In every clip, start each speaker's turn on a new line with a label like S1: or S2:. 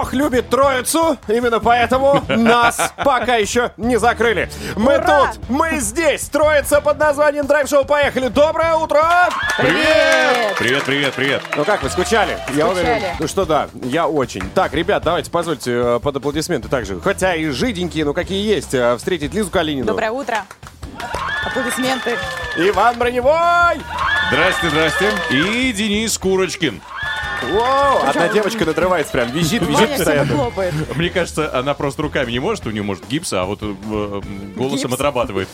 S1: Бог любит троицу, именно поэтому нас пока еще не закрыли. Мы
S2: Ура!
S1: тут, мы здесь, троица под названием Драйв Шоу. Поехали. Доброе утро!
S2: Привет!
S3: Привет, привет, привет.
S1: Ну как, вы скучали? Я
S2: Скучали.
S1: уверен, ну что да, я очень. Так, ребят, давайте позвольте э, под аплодисменты также, хотя и жиденькие, но какие есть, э, встретить Лизу Калинину.
S2: Доброе утро. Аплодисменты.
S1: Иван Броневой!
S3: Здрасте, здрасте. И Денис Курочкин.
S1: Воу, одна девочка надрывается прям, визит, визит постоянно.
S3: Мне кажется, она просто руками не может, у нее может гипса, а вот э, голосом
S2: Гипс?
S3: отрабатывает.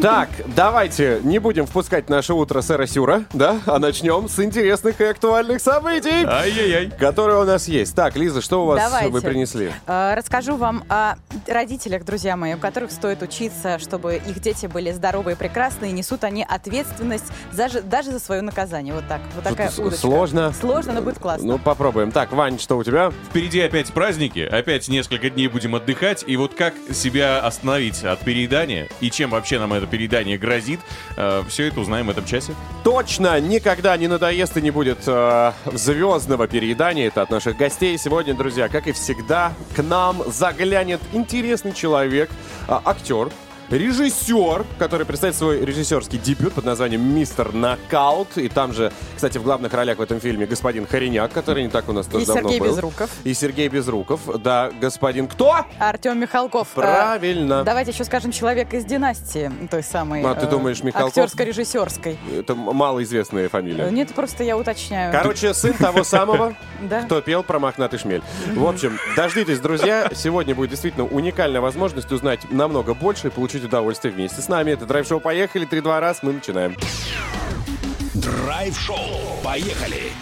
S1: Так, давайте не будем впускать наше утро сэра Сюра, да, а начнем с интересных и актуальных событий,
S3: Ай-яй-яй.
S1: которые у нас есть. Так, Лиза, что у вас
S2: Давайте.
S1: вы принесли?
S2: Э, Расскажу вам о родителях, друзья мои, у которых стоит учиться, чтобы их дети были здоровы и прекрасны, и несут они ответственность за же- даже за свое наказание. Вот так. Вот такая
S1: С-
S2: удочка.
S1: Сложно.
S2: Сложно, но будет классно.
S1: Ну, попробуем. Так, Вань, что у тебя?
S3: Впереди опять праздники, опять несколько дней будем отдыхать, и вот как себя остановить от переедания, и чем вообще нам это переедание грозит, все это узнаем в этом часе.
S1: Точно никогда не надоест и не будет э, звездного переедания. Это от наших гостей. Сегодня, друзья, как и всегда, к нам заглянет интересный человек, а, актер, режиссер, который представит свой режиссерский дебют под названием «Мистер Нокаут». И там же, кстати, в главных ролях в этом фильме господин Хореняк, который не так у нас тоже
S2: И
S1: давно
S2: Сергей
S1: был.
S2: Безруков.
S1: И Сергей Безруков. Да, господин кто?
S2: Артем Михалков. Э,
S1: Правильно.
S2: Давайте еще скажем человек из династии, той самой.
S1: А, ты
S2: э,
S1: думаешь, Михалков?
S2: Актерско-режиссерской.
S1: Это малоизвестная
S2: Э,
S1: фамилия.
S2: Нет, просто я уточняю.
S1: Короче, сын того самого, кто пел про мохнатый шмель. В общем, дождитесь, друзья. Сегодня будет действительно уникальная возможность узнать намного больше и получить удовольствие вместе с нами. Это драйв-шоу «Поехали». Три-два раз. Мы начинаем.
S4: Драйв-шоу. Поехали!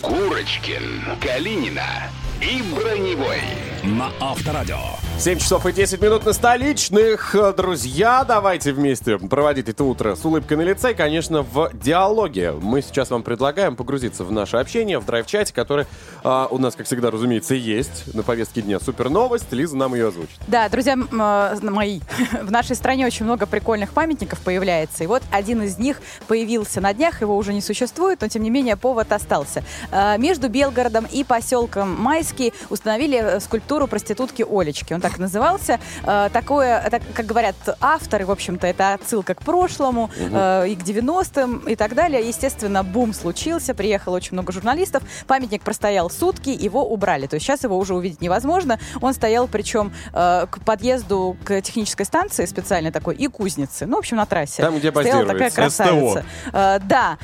S4: Курочкин, Калинина и Броневой на Авторадио.
S1: 7 часов и 10 минут на столичных. Друзья, давайте вместе проводить это утро с улыбкой на лице и, конечно, в диалоге. Мы сейчас вам предлагаем погрузиться в наше общение, в драйв-чате, который а, у нас, как всегда, разумеется, есть на повестке дня. Супер новость. Лиза нам ее озвучит.
S2: Да, друзья э, мои, в нашей стране очень много прикольных памятников появляется. И вот один из них появился на днях, его уже не существует, но тем не менее повод остался. Э, Между Белгородом и поселком Майский установили э, скульптуру проститутки Олечки. Он так назывался. Э, Такое, так, как говорят авторы, в общем-то, это отсылка к прошлому э, и к 90-м и так далее. Естественно, бум случился, приехало очень много журналистов. Памятник простоял сутки, его убрали. То есть сейчас его уже увидеть невозможно. Он стоял, причем э, к подъезду к технической станции специальной такой и кузницы. Ну, в общем, на трассе.
S1: Там, где
S2: Стояла такая красавица. Э, да.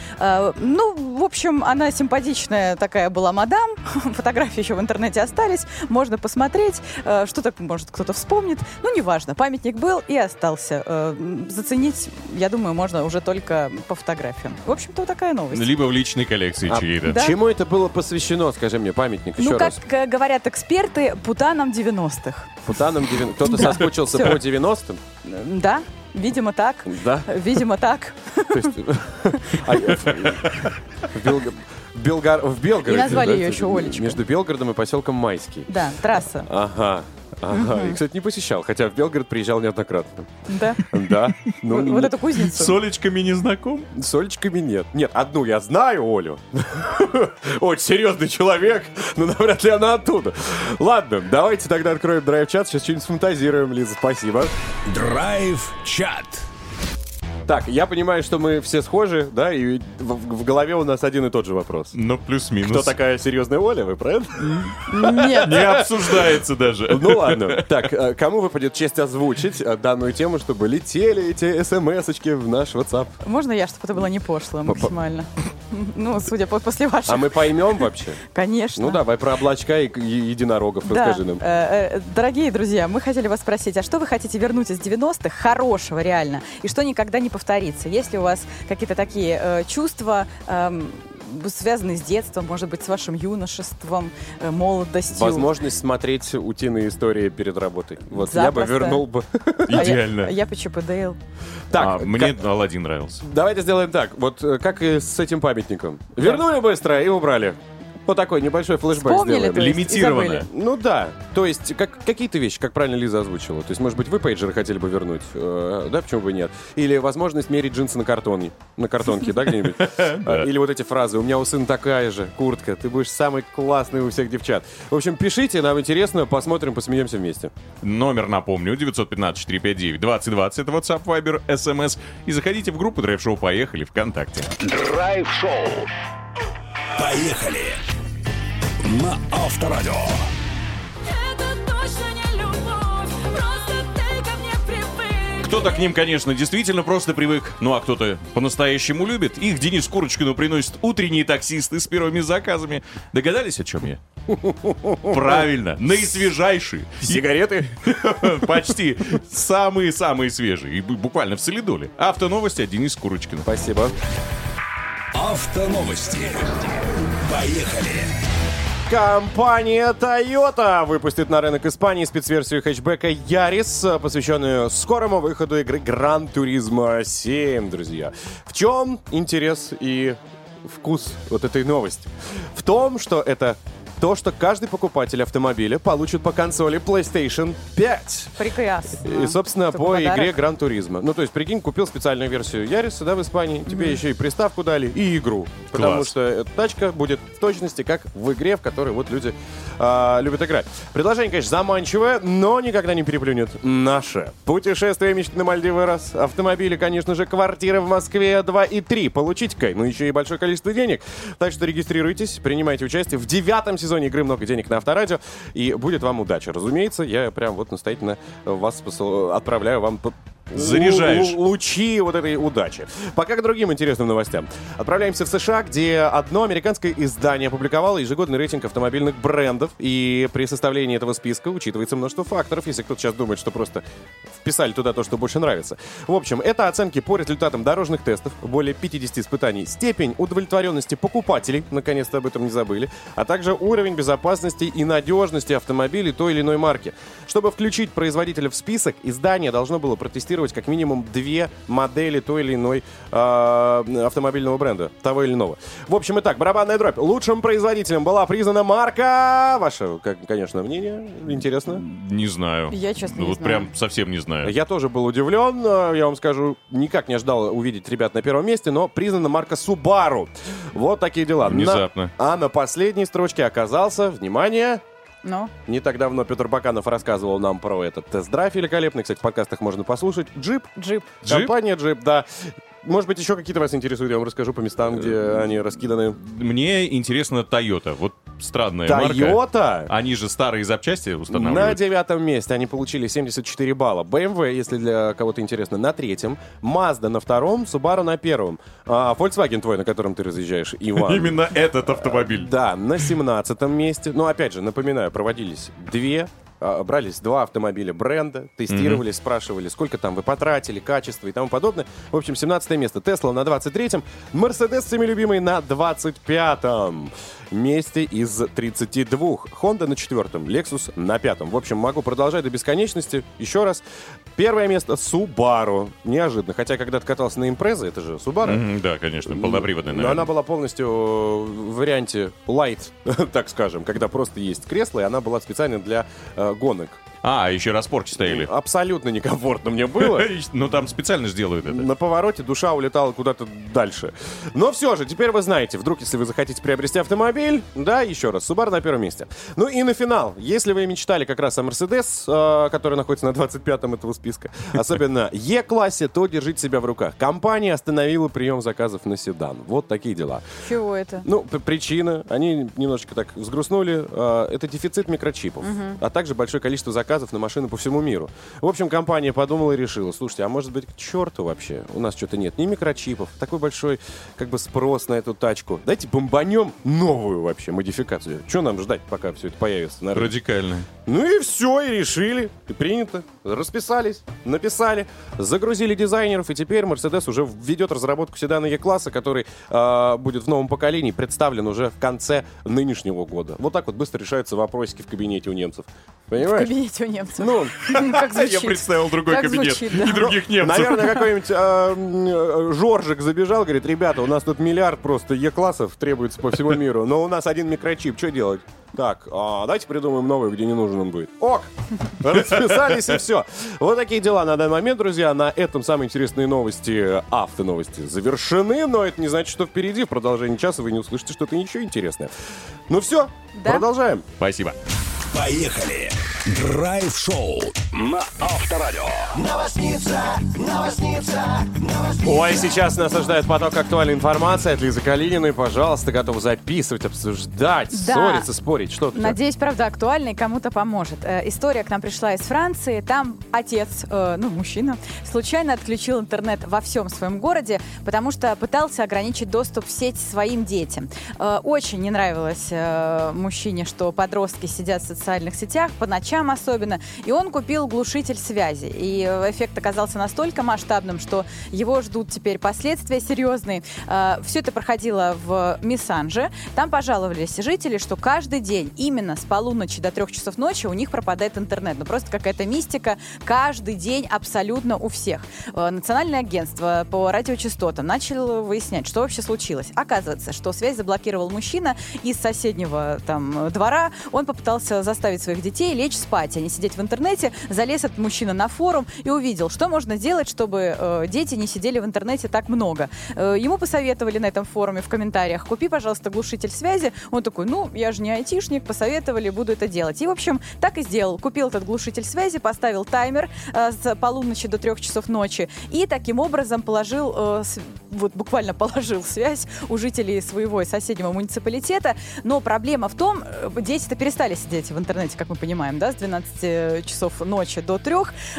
S2: Ну, в общем, она симпатичная такая была мадам. Фотографии еще в интернете остались. Можно посмотреть. Что-то, может, кто-то вспомнит. Ну, неважно. Памятник был и остался. Э, заценить, я думаю, можно уже только по фотографиям. В общем-то, вот такая новость.
S3: Либо в личной коллекции
S1: А
S3: чьей-то.
S2: Да.
S1: Чему это было посвящено, скажи мне, памятник? Еще
S2: Ну, как
S1: раз.
S2: э, говорят эксперты, путанам 90-х.
S1: Путанам 90 Кто-то соскучился по 90-м?
S2: Э, Да, видимо, так.
S1: Да.
S2: Видимо, так.
S1: То есть, а, в Белгар- Белгороде.
S2: И назвали
S1: да,
S2: ее еще Олечка.
S1: Между Белгородом и поселком Майский.
S2: Да, трасса.
S1: Ага. Ага. И, кстати, не посещал, хотя в Белгород приезжал неоднократно.
S2: Да.
S1: Да. Ну,
S2: Вот эту кузницу.
S3: С Олечками не знаком?
S1: С Олечками нет. Нет, одну я знаю, Олю. Очень серьезный человек, но навряд ли она оттуда. Ладно, давайте тогда откроем драйв-чат, сейчас что-нибудь сфантазируем, Лиза, спасибо.
S4: Драйв-чат.
S1: Так, я понимаю, что мы все схожи, да, и в, в голове у нас один и тот же вопрос.
S3: Ну, плюс-минус.
S1: Кто такая серьезная Оля, вы про это?
S2: Нет.
S3: Не обсуждается даже.
S1: Ну ладно. Так, э, кому выпадет честь озвучить э, данную тему, чтобы летели эти смс-очки в наш WhatsApp?
S2: Можно я, чтобы это было не пошло максимально? Ну, судя по после ваших.
S1: А мы поймем вообще?
S2: Конечно.
S1: Ну давай про облачка и единорогов расскажи нам.
S2: Э, Дорогие друзья, мы хотели вас спросить, а что вы хотите вернуть из 90-х хорошего реально? И что никогда не повторится? Есть ли у вас какие-то такие э, чувства, эм, связанные с детством, может быть, с вашим юношеством, э, молодостью?
S1: Возможность смотреть утиные истории перед работой. Вот я бы
S2: Запросто.
S1: вернул бы.
S2: А
S3: Идеально.
S2: Я по Чип.
S1: Так,
S3: А, мне Алладин нравился.
S1: давайте сделаем так. Вот э, как и с этим памятником. Вернули быстро и убрали. Вот такой небольшой флешбэк
S2: Вспомнили,
S1: сделаем.
S2: то есть, и
S3: Лимитированно.
S2: забыли.
S1: Ну да, то есть как, какие-то вещи, как правильно Лиза озвучила. То есть, может быть, вы пейджеры хотели бы вернуть, э, да, почему бы и нет? Или возможность мерить джинсы на картоне, на картонке, да, где-нибудь? А, Или вот эти фразы, у меня у сына такая же куртка, ты будешь самый классный у всех девчат. В общем, пишите, нам интересно, посмотрим, посмеемся вместе.
S3: Номер, напомню, 915-459-2020, это WhatsApp, Viber, SMS. И заходите в группу Драйв Шоу «Поехали» ВКонтакте.
S4: Драйв-шоу. Поехали. На Авторадио.
S5: Это точно не любовь, просто ты ко мне привык.
S3: Кто-то к ним, конечно, действительно просто привык, ну а кто-то по-настоящему любит. Их Денис Курочкину приносит утренние таксисты с первыми заказами. Догадались, о чем я? Правильно, наисвежайшие.
S1: Сигареты?
S3: Почти самые-самые свежие. И бу- буквально в солидоле. Автоновости от Дениса Курочкина.
S1: Спасибо.
S4: Автоновости. Поехали.
S1: Компания Toyota выпустит на рынок Испании спецверсию хэтчбека Yaris, посвященную скорому выходу игры Gran Turismo 7, друзья. В чем интерес и вкус вот этой новости? В том, что это то, что каждый покупатель автомобиля получит по консоли PlayStation 5.
S2: Прекрасно.
S1: И, собственно,
S2: Такой
S1: по
S2: подарок.
S1: игре Гран Туризма. Ну, то есть, прикинь, купил специальную версию Яриса, да, в Испании. Тебе еще и приставку дали, и игру. Потому
S3: Класс.
S1: что эта тачка будет в точности, как в игре, в которой вот люди а, любят играть. Предложение, конечно, заманчивое, но никогда не переплюнет наше. Путешествие мечты на Мальдивы раз. Автомобили, конечно же, квартиры в Москве 2 и 3. Получите-ка, ну, еще и большое количество денег. Так что регистрируйтесь, принимайте участие в девятом сезоне игры «Много денег» на Авторадио. И будет вам удача. Разумеется, я прям вот настоятельно вас посыл- отправляю вам
S3: Заряжаешь.
S1: лу- лучи вот этой удачи. Пока к другим интересным новостям. Отправляемся в США, где одно американское издание опубликовало ежегодный рейтинг автомобильных брендов. И при составлении этого списка учитывается множество факторов, если кто-то сейчас думает, что просто вписали туда то, что больше нравится. В общем, это оценки по результатам дорожных тестов, более 50 испытаний, степень удовлетворенности покупателей, наконец-то об этом не забыли, а также уровень безопасности и надежности автомобилей той или иной марки. Чтобы включить производителя в список, издание должно было протестировать как минимум две модели той или иной э, автомобильного бренда, того или иного. В общем, итак, барабанная дробь. Лучшим производителем была признана марка... Ваше, как, конечно, мнение? Интересно?
S3: Не знаю.
S2: Я, честно,
S3: Ну,
S2: не
S3: вот
S2: знаю.
S3: прям совсем не знаю.
S1: Я тоже был удивлен, э, я вам скажу, никак не ожидал увидеть ребят на первом месте, но признана марка Subaru. Вот такие дела. На-
S3: Внезапно.
S1: а на последней строчке оказался, внимание,
S2: Ну,
S1: не так давно Петр Баканов рассказывал нам про этот тест-драйв великолепный. Кстати, в подкастах можно послушать. Jeep.
S2: Jeep.
S3: Jeep?
S1: Компания Jeep, да. Может быть, еще какие-то вас интересуют, я вам расскажу по местам, где они раскиданы.
S3: Мне интересно Toyota. Вот странная марка.
S1: Toyota
S3: Они же старые запчасти
S1: на
S3: устанавливают.
S1: девятом месте они получили 74 балла. BMW, если для кого-то интересно, на третьем. Mazda на втором, Subaru на первом. А Volkswagen твой, на котором ты разъезжаешь, Иван.
S3: Именно этот автомобиль.
S1: Да, на 17 месте. Ну, опять же, напоминаю, проводились две брались два автомобиля бренда, тестировали, спрашивали, сколько там вы потратили, качество и тому подобное. В общем, 17 место. Тесла на 23-м, Мерседес, всеми любимый, на 25-м месте из 32. Honda на четвертом, Lexus на пятом. В общем, могу продолжать до бесконечности. Еще раз. Первое место Subaru. Неожиданно. Хотя, когда ты катался на импрезе, это же Subaru.
S3: Мгм, Да, конечно, полноприводный,
S1: Но
S3: наверное.
S1: она была полностью в варианте light, так скажем, когда просто есть кресло, и она была специально для э, гонок.
S3: А, еще распорки стояли.
S1: Абсолютно некомфортно мне было.
S3: Ну, там специально сделают это.
S1: На повороте душа улетала куда-то дальше. Но все же, теперь вы знаете, вдруг, если вы захотите приобрести автомобиль, да, еще раз, Subaru на первом месте. Ну и на финал, если вы мечтали как раз о Mercedes, э, который находится на 25-м этого списка, особенно Е-классе, то держите себя в руках. Компания остановила прием заказов на седан. Вот такие дела.
S2: Чего это?
S1: Ну, причина, они немножечко так взгрустнули, э, это дефицит микрочипов, а также большое количество заказов на машины по всему миру. В общем, компания подумала и решила, слушайте, а может быть к черту вообще, у нас что-то нет ни микрочипов, такой большой как бы спрос на эту тачку. Дайте бомбанем новую вообще модификацию. Что нам ждать, пока все это появится на рынке?
S3: Радикально.
S1: Ну и все, и решили, и принято. Расписались, написали, загрузили дизайнеров, и теперь Mercedes уже ведет разработку седана E-класса, который э, будет в новом поколении представлен уже в конце нынешнего года. Вот так вот быстро решаются вопросики в кабинете у немцев.
S2: В
S1: Понимаешь?
S2: кабинете у немцев.
S1: Ну,
S2: Как
S3: Я
S2: звучит.
S3: представил другой
S2: Как
S3: кабинет
S2: звучит, да.
S3: и других немцев.
S1: Наверное, какой-нибудь э, э, Жоржик забежал, говорит, ребята, у нас тут миллиард просто Е-классов требуется по всему миру, но у нас один микрочип, что делать? Так, а, давайте придумаем новый, где не нужен он будет. Ок! Расписались и все. Вот такие дела на данный момент, друзья. На этом самые интересные новости, автоновости завершены, но это не значит, что впереди в продолжении часа вы не услышите что-то ничего интересное. Ну все,
S2: Да.
S1: продолжаем.
S3: Спасибо.
S4: Поехали! Драйв-шоу на Авторадио.
S1: Ой, сейчас нас ожидает поток актуальной информации от Лизы Калининой. Пожалуйста, готов записывать, обсуждать,
S2: Да.
S1: ссориться, спорить. Что ты?
S2: Надеюсь, правда, актуальна и кому-то поможет. Э, история к нам пришла из Франции. Там отец, э, ну, мужчина, случайно отключил интернет во всем своем городе, потому что пытался ограничить доступ в сеть своим детям. Э, очень не нравилось э, мужчине, что подростки сидят в социальных сетях, по ночам особенно, и он купил глушитель связи. И эффект оказался настолько масштабным, что его ждут теперь последствия серьезные. Все это проходило в Миссанже. Там пожаловались жители, что каждый день именно с полуночи до трех часов ночи у них пропадает интернет. Ну просто какая-то мистика. Каждый день абсолютно у всех. Э, Национальное агентство по радиочастотам начало выяснять, что вообще случилось. Оказывается, что связь заблокировал мужчина из соседнего там двора. Он попытался заставить своих детей лечь спать, а не сидеть в интернете. Залез этот мужчина на форум и увидел, что можно делать, чтобы э, дети не сидели в интернете так много. Э, ему посоветовали на этом форуме в комментариях, купи, пожалуйста, глушитель связи. Он такой, ну, я же не айтишник, посоветовали, буду это делать. И, в общем, так и сделал. Купил этот глушитель связи, поставил таймер э, с полуночи до трех часов ночи и таким образом положил, э, с- вот буквально положил связь у жителей своего и соседнего муниципалитета. Но проблема в том, э, дети-то перестали сидеть в интернете, как мы понимаем, да, с 12 часов ночи до 3.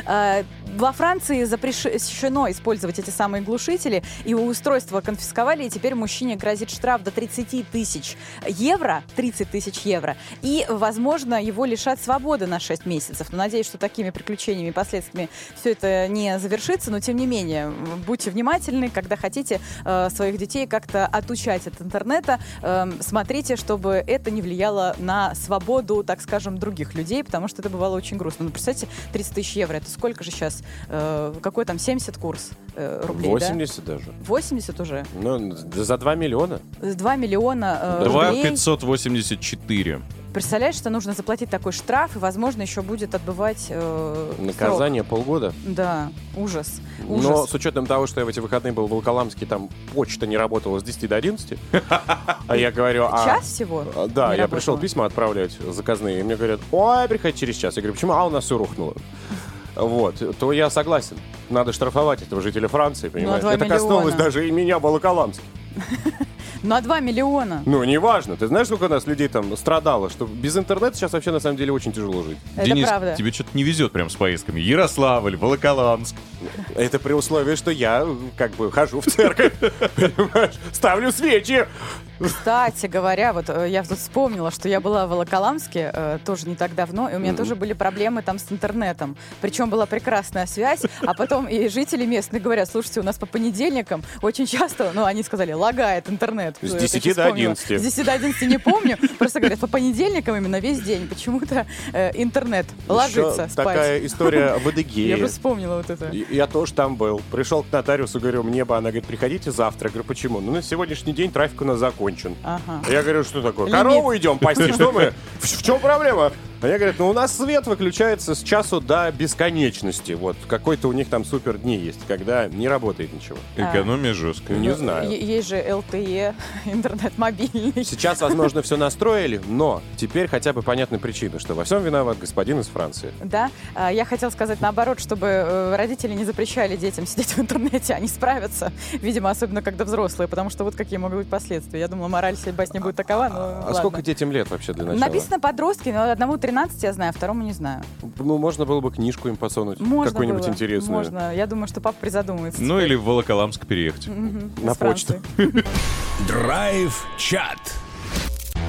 S2: Э, Во Франции запрещено использовать эти самые глушители, и устройство конфисковали, и теперь мужчине грозит штраф до 30 тысяч евро, 30 тысяч евро, и, возможно, его лишат свободы на 6 месяцев. Но надеюсь, что такими приключениями и последствиями все это не завершится, но тем не менее, будьте внимательны, когда хотите э, своих детей как-то отучать от интернета, эм, смотрите, чтобы это не влияло на свободу, так скажем, других людей, потому что это бывало очень грустно. Ну, представьте, 30 тысяч евро, это сколько же сейчас? Э, какой там 70 курс э, рублей, да?
S1: 80 даже.
S2: 80 уже?
S1: Ну, да за 2 миллиона.
S2: 2 миллиона э,
S3: Два
S2: рублей.
S3: 584.
S2: Представляешь, что нужно заплатить такой штраф, и, возможно, еще будет отбывать э,
S1: Наказание полгода.
S2: срок. Да, ужас. Ужас.
S1: Но с учетом того, что я в эти выходные был в Волоколамске, там почта не работала с 10 до 11. А я говорю, а...
S2: Час всего?
S1: а, Да, я пришел письма отправлять заказные, и мне говорят, ой, приходи через час. Я говорю, почему? А у нас все рухнуло. Вот, то я согласен. Надо штрафовать этого жителя Франции, понимаешь?
S2: Ну, два
S1: Это коснулось
S2: миллиона.
S1: даже и меня в Волоколамске.
S2: На 2 миллиона.
S1: Ну, неважно. Ты знаешь, сколько у нас людей там страдало? Что без интернета сейчас вообще на самом деле очень тяжело жить.
S2: Это
S3: Денис,
S2: правда.
S3: тебе что-то не везет прям с поездками. Ярославль, Волоколамск.
S1: Это при условии, что я как бы хожу в церковь? Ставлю свечи.
S2: Кстати говоря, вот э, я тут вспомнила, что я была в Волоколамске э, тоже не так давно, и у меня тоже были проблемы там с интернетом. Причем была прекрасная связь, а потом и жители местные говорят, слушайте, у нас по понедельникам очень часто, ну, они сказали, лагает интернет.
S1: С
S2: Я
S1: 10
S2: щас
S1: до
S2: вспомнила.
S1: 11.
S2: С 10 до 11 не помню, просто говорят, по понедельникам именно весь день почему-то э, интернет ложится спать.
S1: такая история в
S2: Я
S1: Адыгее.
S2: бы вспомнила вот это.
S1: Я тоже там был. Пришел к нотариусу, говорю, мне бы, она говорит, приходите завтра. Я говорю, почему? Ну, на сегодняшний день трафик у нас закончен. Я говорю, что такое? Корову идем пасти, что мы? В чем проблема? А я говорю, ну у нас свет выключается с часу до бесконечности. Вот какой-то у них там супер дни есть, когда не работает ничего.
S3: Экономия жесткая.
S1: Не знаю.
S2: Е- Есть же LTE, интернет мобильный.
S1: Сейчас, возможно, все настроили, но теперь хотя бы понятна причина, что во всем виноват господин из Франции.
S2: Да, А, я хотела сказать наоборот, чтобы э, родители не запрещали детям сидеть в интернете, они справятся, видимо, особенно когда взрослые, потому что вот какие могут быть последствия. Я думала, мораль всей басни будет такова, но
S1: А
S2: ладно.
S1: сколько детям лет вообще для начала?
S2: Написано подростки, но одному 13 я знаю, а второму не знаю.
S1: Ну, можно было бы книжку им подсунуть,
S2: Можно
S1: какую-нибудь
S2: было,
S1: интересную.
S2: Можно. Я думаю, что папа призадумается.
S3: Ну или в Волоколамск переехать.
S2: Мгм,
S1: на почту.
S4: Драйв-чат.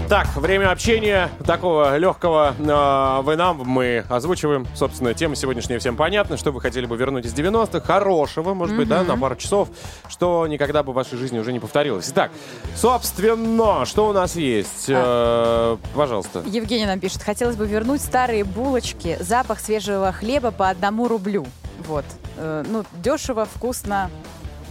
S1: Так, время общения такого легкого э, вы нам, мы озвучиваем. Собственно, тема сегодняшняя всем понятна. Что вы хотели бы вернуть из 90-х? Хорошего, может быть, да, на пару часов, что никогда бы в вашей жизни уже не повторилось. Итак, собственно, что у нас есть? Э, пожалуйста.
S2: Евгений нам пишет, хотелось бы вернуть старые булочки, запах свежего хлеба по одному рублю. Вот. Э, ну, дешево, вкусно,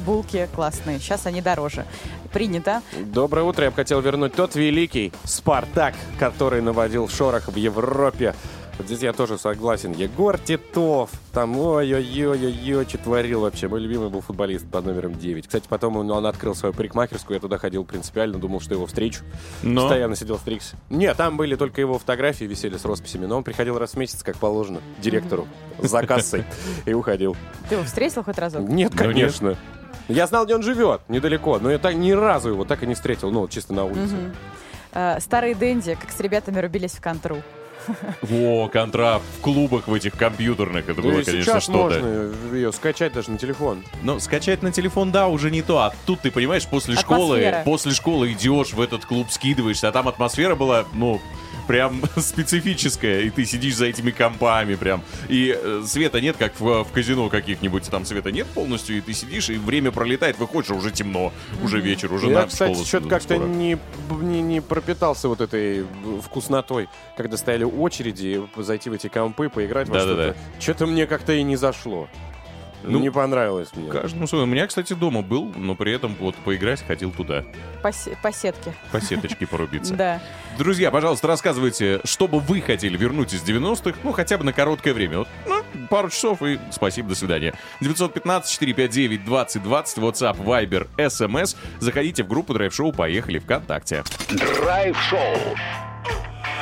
S2: булки классные. Сейчас они дороже. Принято.
S1: Доброе утро. Я бы хотел вернуть тот великий Спартак, который наводил шорох в Европе. Вот Здесь я тоже согласен. Егор Титов. Там ой-ой-ой-ой-ой, что творил вообще. Мой любимый был футболист под номером 9. Кстати, потом он, он открыл свою парикмахерскую. Я туда ходил принципиально, думал, что его встречу.
S3: Но?
S1: Постоянно сидел стригся. Нет, там были только его фотографии, висели с росписями. Но он приходил раз в месяц, как положено, директору за кассой. И уходил.
S2: Ты его встретил хоть разок?
S1: Нет,
S3: Ну, нет.
S1: конечно. Я знал, где он живет, недалеко, но я так ни разу его так и не встретил, ну, чисто на улице.
S2: Мгм. Э, старые Дэнди, как с ребятами рубились в контру.
S3: Во, контра в клубах в этих компьютерных. Это
S1: Ну
S3: было,
S1: и
S3: конечно,
S1: сейчас
S3: что-то.
S1: можно ее скачать даже на телефон.
S3: Но скачать на телефон, да, уже не то. А тут ты понимаешь, после школы,
S2: Атмосфера.
S3: после школы идешь в этот клуб, скидываешься, а там атмосфера была, ну, прям специфическая, и ты сидишь за этими компами прям. И э, света нет, как в, в казино каких-нибудь, там света нет полностью, и ты сидишь, и время пролетает, выходишь, а уже темно, уже вечер, уже
S1: Я,
S3: на
S1: кстати, что-то как-то не, не, не пропитался вот этой вкуснотой, когда стояли очереди, зайти в эти компы, поиграть во
S3: Да-да-да.
S1: что-то. Что-то мне как-то и не зашло.
S3: Ну,
S1: не понравилось мне.
S3: Каждому свое. У меня, кстати, дома был, но при этом вот поиграть ходил туда,
S2: По, се- по сетке.
S3: по сеточке порубиться.
S2: Да.
S3: Друзья, пожалуйста, рассказывайте, что бы вы хотели вернуть из 90-х, ну, хотя бы на короткое время. Вот, ну, пару часов и спасибо, до свидания. 915-459-2020, WhatsApp, Viber, SMS. Заходите в группу Драйв Шоу «Поехали» ВКонтакте.
S4: Драйв-шоу.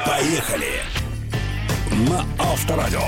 S4: Поехали. На Авторадио.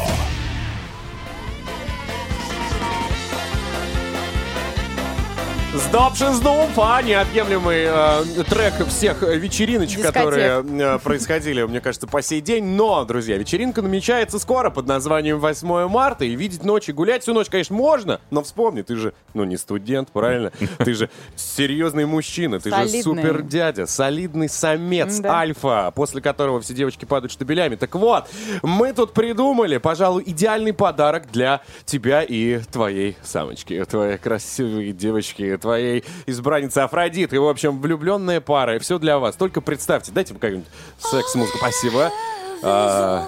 S1: Сдобшин Сдумфа, неотъемлемый э, трек всех вечериночек,
S2: Дискотек.
S1: которые э, происходили, мне кажется, по сей день. Но, друзья, вечеринка намечается скоро под названием 8 марта. И видеть ночь и гулять всю ночь, конечно, можно. Но вспомни, ты же, ну, не студент, правильно? Ты же серьезный мужчина, ты же
S2: Солидный.
S1: супер дядя, солидный самец,
S2: Да.
S1: альфа, после которого все девочки падают штабелями. Так вот, мы тут придумали, пожалуй, идеальный подарок для тебя и твоей самочки, твоей красивой девочки, твоей избранницы Афродиты. В общем, влюбленная пара, и все для вас. Только представьте, дайте какую-нибудь секс-музыку. Спасибо. А,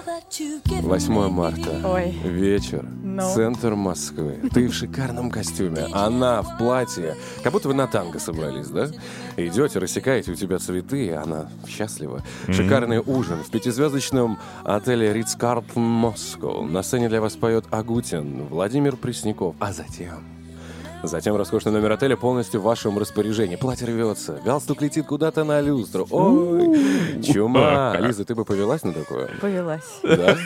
S1: 8 марта.
S2: Ой.
S1: Вечер.
S2: Ну.
S1: Центр Москвы. Ты в шикарном костюме. Она в платье. Как будто вы на танго собрались, да? Идете, рассекаете, у тебя цветы, и она счастлива. Шикарный ужин в пятизвездочном отеле Ридс Карлтон Москва. На сцене для вас поет Агутин, Владимир Пресняков. А затем... Затем роскошный номер отеля полностью в вашем распоряжении. Платье рвется, галстук летит куда-то на люстру. Ой, чума. Лиза, ты бы повелась на такое?
S2: Повелась.
S1: Да?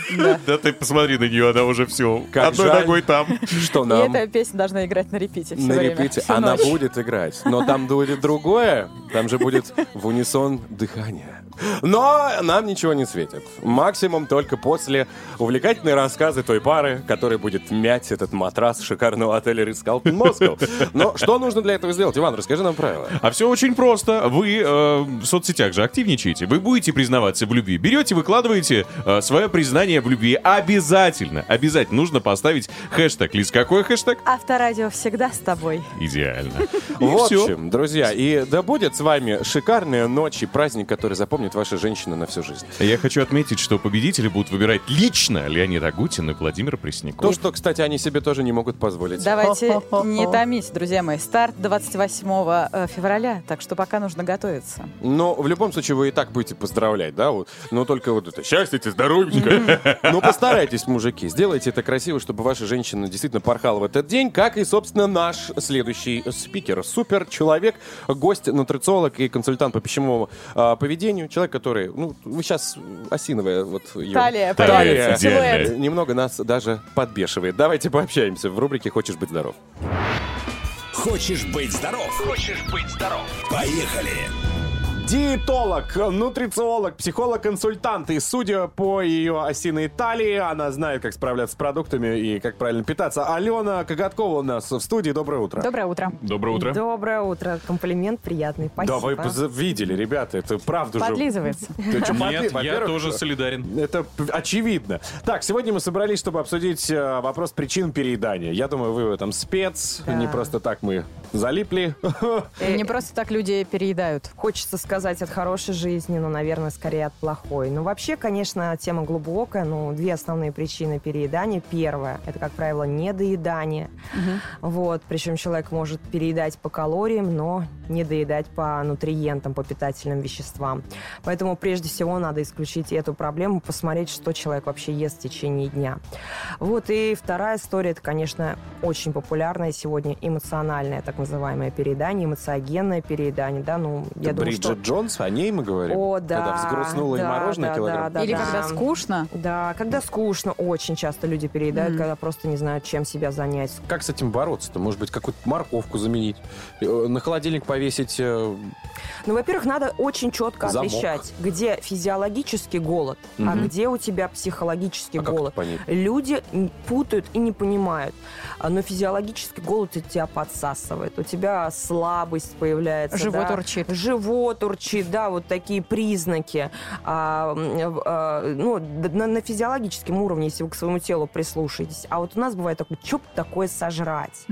S3: Да ты посмотри на нее, она уже все. Одной ногой там.
S1: Что
S2: И
S1: нам?
S2: эта песня должна играть на репите
S1: На репите. Она будет играть. Но там будет другое. Там же будет в унисон дыхание. Но нам ничего не светит. Максимум только после увлекательной рассказы той пары, которая будет мять этот матрас шикарного отеля Ридс Карлтон Москва. Но что нужно для этого сделать? Иван, расскажи нам правила.
S3: А все очень просто. Вы э, в соцсетях же активничаете. Вы будете признаваться в любви. Берете, выкладываете э, свое признание в любви. Обязательно, обязательно нужно поставить хэштег. Лиз, какой хэштег?
S2: Авторадио всегда с тобой.
S3: Идеально.
S1: В общем, друзья, и да будет с вами шикарная ночь и праздник, который запомнит ваша женщина на всю жизнь.
S3: Я хочу отметить, что победители будут выбирать лично Леонид Агутин и Владимир Пресняков.
S1: То, что, кстати, они себе тоже не могут позволить.
S2: Давайте не томить, друзья мои. Старт 28 э, февраля, так что пока нужно готовиться.
S1: Но в любом случае вы и так будете поздравлять, да? Вот. Но только вот это счастье, здоровенько. Ну постарайтесь, мужики, сделайте это красиво, чтобы ваша женщина действительно порхала в этот день, как и, собственно, наш следующий спикер. Супер человек, гость, нутрициолог и консультант по пищевому а, поведению. Человек, который, ну, вы сейчас осиновая вот ее...
S2: Талия,
S3: Талия,
S2: силуэт.
S1: Немного нас даже подбешивает. Давайте пообщаемся в рубрике «Хочешь быть здоров».
S4: Хочешь быть здоров? Хочешь быть здоров? Поехали.
S1: Диетолог, нутрициолог, психолог-консультант. И судя по ее осиной талии, она знает, как справляться с продуктами и как правильно питаться. Алена Коготкова у нас в студии. Доброе утро.
S2: Доброе утро.
S3: Доброе утро.
S6: Доброе утро. Комплимент приятный. Спасибо.
S1: Да, вы видели, ребята, это правда же.
S2: Подлизывается.
S1: Ты чё, подли-
S3: Нет, я тоже солидарен.
S1: Это очевидно. Так, сегодня мы собрались, чтобы обсудить э, вопрос причин переедания. Я думаю, вы в этом спец.
S6: Да.
S1: Не просто так мы залипли.
S2: Не просто так люди переедают.
S6: Хочется сказать от хорошей жизни, но, наверное, скорее от плохой. Ну, вообще, конечно, тема глубокая. Ну, две основные причины переедания. Первое, это, как правило, недоедание. Вот, причем человек может переедать по калориям, но не доедать по нутриентам, по питательным веществам. Поэтому, прежде всего, надо исключить эту проблему, посмотреть, что человек вообще ест в течение дня. Вот, и вторая история, это, конечно, очень популярное сегодня эмоциональное, так называемое переедание, эмоциогенное переедание, да, ну, я думаю, что...
S1: Джонс, о ней мы говорим?
S6: О, да.
S1: Когда взгрустнула и
S6: да,
S1: мороженое
S6: да,
S1: килограмм?
S6: да,
S2: Или
S6: да.
S2: когда скучно.
S6: Да, когда скучно, очень часто люди переедают,
S2: Мгм.
S6: когда просто не знают, чем себя занять.
S1: Как с этим бороться-то? Может быть, какую-то морковку заменить? Э, На холодильник повесить? э,
S6: Ну, во-первых, надо очень четко
S1: Замок.
S6: отличать, где физиологический голод, а
S1: Мгм.
S6: где у тебя психологический
S1: а
S6: голод. Люди путают и не понимают. А, Но физиологический голод у тебя подсасывает. У тебя слабость появляется.
S2: Живот
S6: да,
S2: урчит.
S6: Живот урчит, да, вот такие признаки. А, а, ну, на, на физиологическом уровне, если вы к своему телу прислушаетесь. А вот у нас бывает такое, что такое сожрать?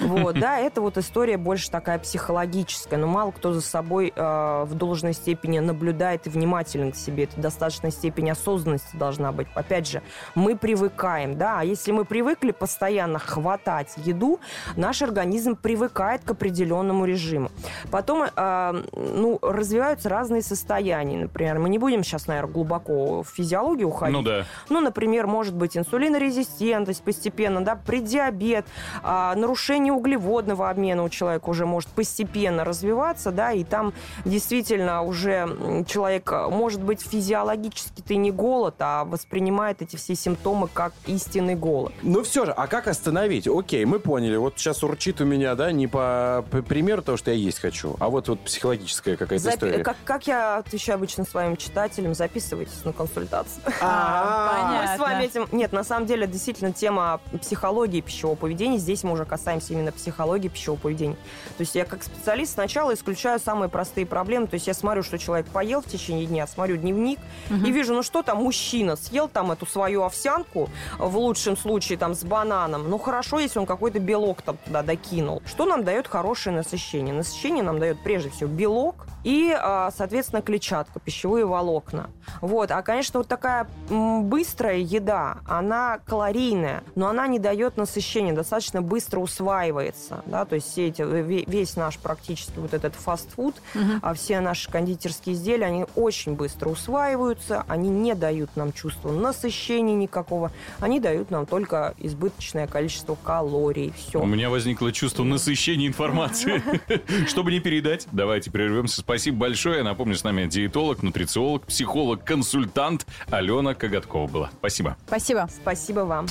S6: Вот, да, это вот история больше такая психологическая. Но мало кто за собой э, в должной степени наблюдает и внимателен к себе. Это достаточная степень осознанности должна быть. Опять же, мы привыкаем, да, а если мы привыкли постоянно хватать еду, наш организм привыкает к определенному режиму. Потом, э, ну, развиваются разные состояния. Например, мы не будем сейчас, наверное, глубоко в физиологию уходить.
S3: Ну да.
S6: Ну, например, может быть инсулинорезистентность постепенно, да, предиабет, а, нарушение углеводного обмена у человека уже может постепенно развиваться, да, и там действительно уже человек, а, может быть, физиологически ты не голод, а воспринимает эти все симптомы как истинный голод.
S1: Ну все же, а как остановить? Окей, мы поняли. Вот сейчас урчит у меня, да, не по, по примеру того, что я есть хочу, а вот вот психологическая какая-то
S6: Запи-
S1: история.
S6: Как, как я отвечаю обычно своим читателям, записывайтесь на консультацию.
S1: А,
S6: Мы с вами этим... Нет, на самом деле, действительно, тема психологии пищевого поведения. Здесь мы уже касаемся именно психологии пищевого поведения. То есть я как специалист сначала исключаю самые простые проблемы. То есть я смотрю, что человек поел в течение дня, смотрю дневник и вижу, ну что там мужчина съел там эту свою овсянку, в лучшем случае там с бананом. Ну хорошо, если он какой-то белок там туда докинул. Что нам дает хорошее насыщение? Насыщение нам дает прежде всего белок и, а, соответственно, клетчатка, пищевые волокна. Вот. А, конечно, вот такая быстрая еда, она калорийная, но она не дает насыщения, достаточно быстро усваивается. Да? То есть все эти, ве- весь наш практически вот этот фастфуд, а все наши кондитерские изделия, они очень быстро усваиваются, они не дают нам чувства насыщения никакого, они дают нам только избыточное количество калорий. Все.
S3: У меня возникло чувство насыщения информации. Чтобы не передать, давайте прервемся. Спасибо большое. Напомню, с нами диетолог, нутрициолог, психолог, консультант Алена Коготкова была. Спасибо.
S2: Спасибо.
S6: Спасибо вам.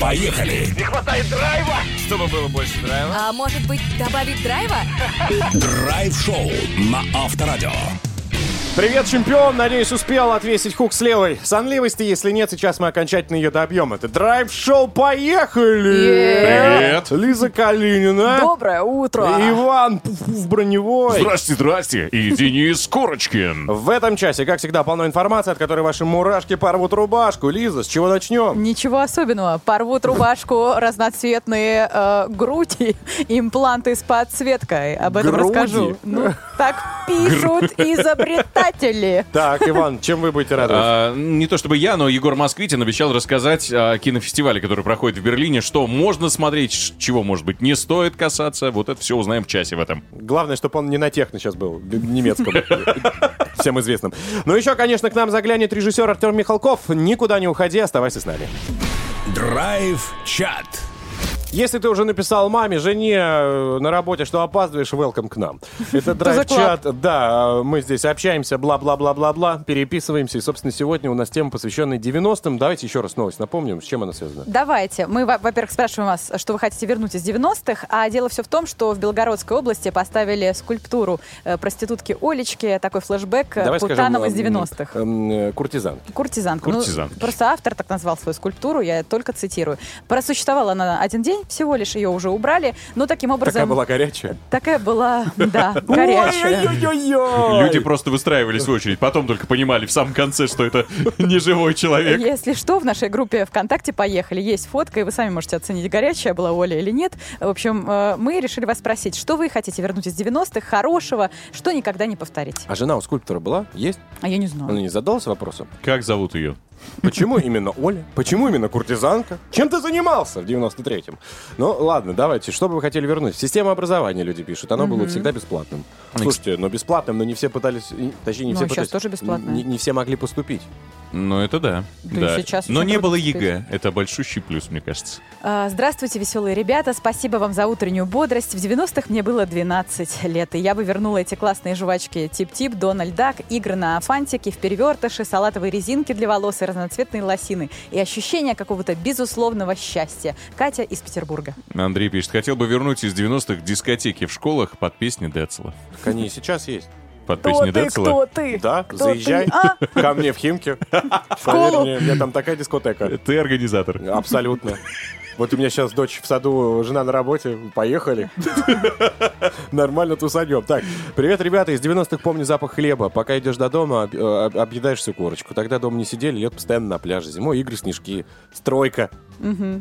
S4: Поехали!
S3: Чтобы было больше драйва.
S5: А может быть, добавить драйва?
S4: Драйв-шоу на Авторадио.
S1: Привет, чемпион! Надеюсь, успел отвесить хук с левой. Сонливости, если нет, сейчас мы окончательно ее добьем. Это драйв-шоу «Поехали!»
S3: Привет.
S1: Лиза Калинина.
S2: Доброе утро.
S1: Иван Пуф Броневой.
S3: Здрасте, здрасте. И Денис Курочкин.
S1: В этом часе, как всегда, полно информации, от которой ваши мурашки порвут рубашку. Лиза, с чего начнем?
S2: Ничего особенного. Порвут рубашку разноцветные э, груди, импланты с подсветкой. Об этом
S1: Груди?
S2: расскажу. Ну, так пишут изобретатели.
S1: Так, Иван, чем вы будете радовать?
S3: А, не то чтобы я, но Егор Москвитин обещал рассказать о кинофестивале, который проходит в Берлине, что можно смотреть, чего, может быть, не стоит касаться. Вот это все узнаем в часе в этом.
S1: Главное, чтобы он не на техно сейчас был, немецком. Всем известным. Ну еще, конечно, к нам заглянет режиссер Артем Михалков. Никуда не уходи, оставайся с нами.
S4: Драйв-чат.
S1: Если ты уже написал маме, жене э, на работе, что опаздываешь, welcome к нам. Это драйв-чат. Да, мы здесь общаемся, бла-бла-бла-бла-бла, переписываемся. И, собственно, сегодня у нас тема, посвященная 90-м. Давайте еще раз новость напомним, с чем она связана.
S2: Давайте. Мы, во- во-первых, спрашиваем вас, что вы хотите вернуть из 90-х, а дело все в том, что в Белгородской области поставили скульптуру э, проститутки Олечки, такой флешбэк э,
S1: Давай
S2: Путаном
S1: скажем,
S2: из
S1: эм,
S2: 90-х.
S1: эм, э, Куртизан.
S2: Куртизанка. Ну, просто автор так назвал свою скульптуру, я только цитирую. Просуществовала она один день, всего лишь ее уже убрали, но таким образом...
S1: Такая была горячая.
S2: Такая была, да, горячая.
S3: Люди просто выстраивались в очередь, потом только понимали в самом конце, что это не живой человек.
S2: Если что, в нашей группе ВКонтакте «Поехали» есть фотка, и вы сами можете оценить, горячая была Оля или нет. В общем, э, мы решили вас спросить, что вы хотите вернуть из 90-х, хорошего, что никогда не повторить.
S1: А жена у скульптора была? Есть?
S2: А я не
S1: Он
S2: знаю.
S1: не задался вопросом?
S3: Как зовут ее?
S1: Почему именно Оля? Почему именно куртизанка? Чем ты занимался в 93-м? Ну, ладно, давайте. Что бы вы хотели вернуть? Система образования, люди пишут. Оно было всегда бесплатным. Слушайте, но бесплатным, но не все пытались... Точнее, не
S2: Ну,
S1: все
S2: а
S1: пытались...
S2: тоже бесплатное.
S1: Не, не все могли поступить.
S3: Ну, это да.
S2: Да и сейчас
S3: Но не было. ЕГЭ. Это большущий плюс, мне кажется.
S2: А, Здравствуйте, веселые ребята. Спасибо вам за утреннюю бодрость. В 90-х мне было 12 лет, и я бы вернула эти классные жвачки Тип-Тип, Дональд Дак, игры на фантике, в перевертыше, салатовые резинки для волос и разноцветные лосины. И ощущение какого-то безусловного счастья. Катя из Петербурга.
S3: Андрей пишет, хотел бы вернуть из 90-х дискотеки в школах под песни Децела.
S1: Так они и сейчас есть.
S3: Под песни Децела.
S2: ты?
S1: Да,
S2: Кто
S1: заезжай
S2: ты? А?
S1: ко мне в Химки. Поверь мне, у меня там такая дискотека.
S3: Ты организатор.
S1: Абсолютно. Вот у меня сейчас дочь в саду, жена на работе. Поехали. Нормально тусанем. Так, привет, ребята. Из 90-х помню запах хлеба. Пока идешь до дома, э, об- объедаешь всю корочку. Тогда дома не сидели, лет постоянно на пляже. Зимой игры, снежки, стройка,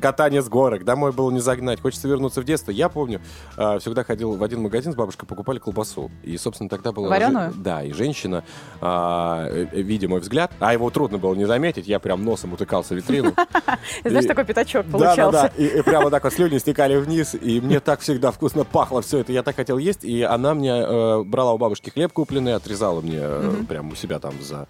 S1: катание с горок. Домой было не загнать. Хочется вернуться в детство. Я помню, э, всегда ходил в один магазин с бабушкой, покупали колбасу. И, собственно, тогда было...
S2: Вареную?
S1: Да, и женщина, а, э, видя мой взгляд, а его трудно было не заметить, я прям носом утыкался в витрину.
S2: Знаешь, такой пятачок
S1: Да, да, да.
S2: получался.
S1: И, прямо так вот слюни стекали вниз, и мне так всегда вкусно пахло все это. Я так хотел есть, и она мне э, брала у бабушки хлеб купленный, отрезала мне э, прямо у себя там за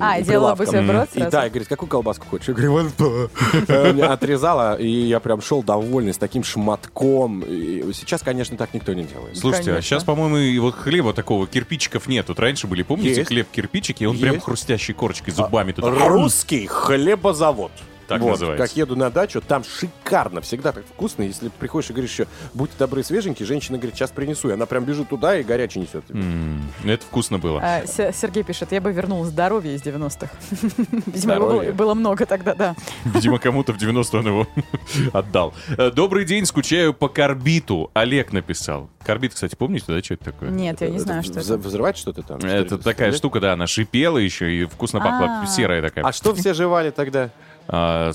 S2: А, и делала
S1: прилавком.
S2: бутерброд
S1: И
S2: сразу?
S1: да, и говорит, какую колбаску хочешь? Я говорю, вот то. Э, Мне отрезала, и я прям шел довольный, с таким шматком. И сейчас, конечно, так никто не делает.
S3: Слушайте, а сейчас, по-моему, и вот хлеба такого, кирпичиков нет. Вот раньше были, помните, хлеб-кирпичики, он прям
S1: Есть.
S3: хрустящей корочкой, зубами туда.
S1: Русский хлебозавод.
S3: Так
S1: Вот,
S3: называется.
S1: Как еду на дачу, там шикарно, всегда так вкусно. Если приходишь и говоришь еще, будьте добры, свеженький, женщина говорит, сейчас принесу. И она прям бежит туда и горячий несет. тебе.
S3: М, Это вкусно было.
S2: А, Се- Сергей пишет, я бы вернул здоровье из 90-х. Видимо, его
S1: Здоровье?
S2: было, было много тогда, да.
S3: Видимо, кому-то в 90 он его отдал. Э, Добрый день, скучаю по карбиту. Олег написал. Карбит, кстати, помните, да, что это такое?
S2: Нет, я не
S1: Это
S2: знаю, что это.
S1: Взрывать что-то там?
S3: Это такая штука, да, она шипела еще и вкусно пахла,
S2: А.
S3: серая такая.
S1: А что все жевали тогда?
S3: А,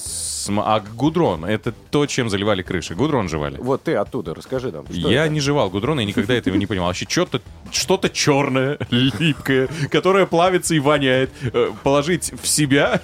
S3: а гудрон, это то, чем заливали крыши. Гудрон жевали.
S1: Вот ты оттуда, расскажи нам.
S3: я
S1: это?
S3: не жевал гудрон, и никогда этого не понимал. Вообще что-то что-то черное, липкое, которое плавится и воняет. Э, Положить в себя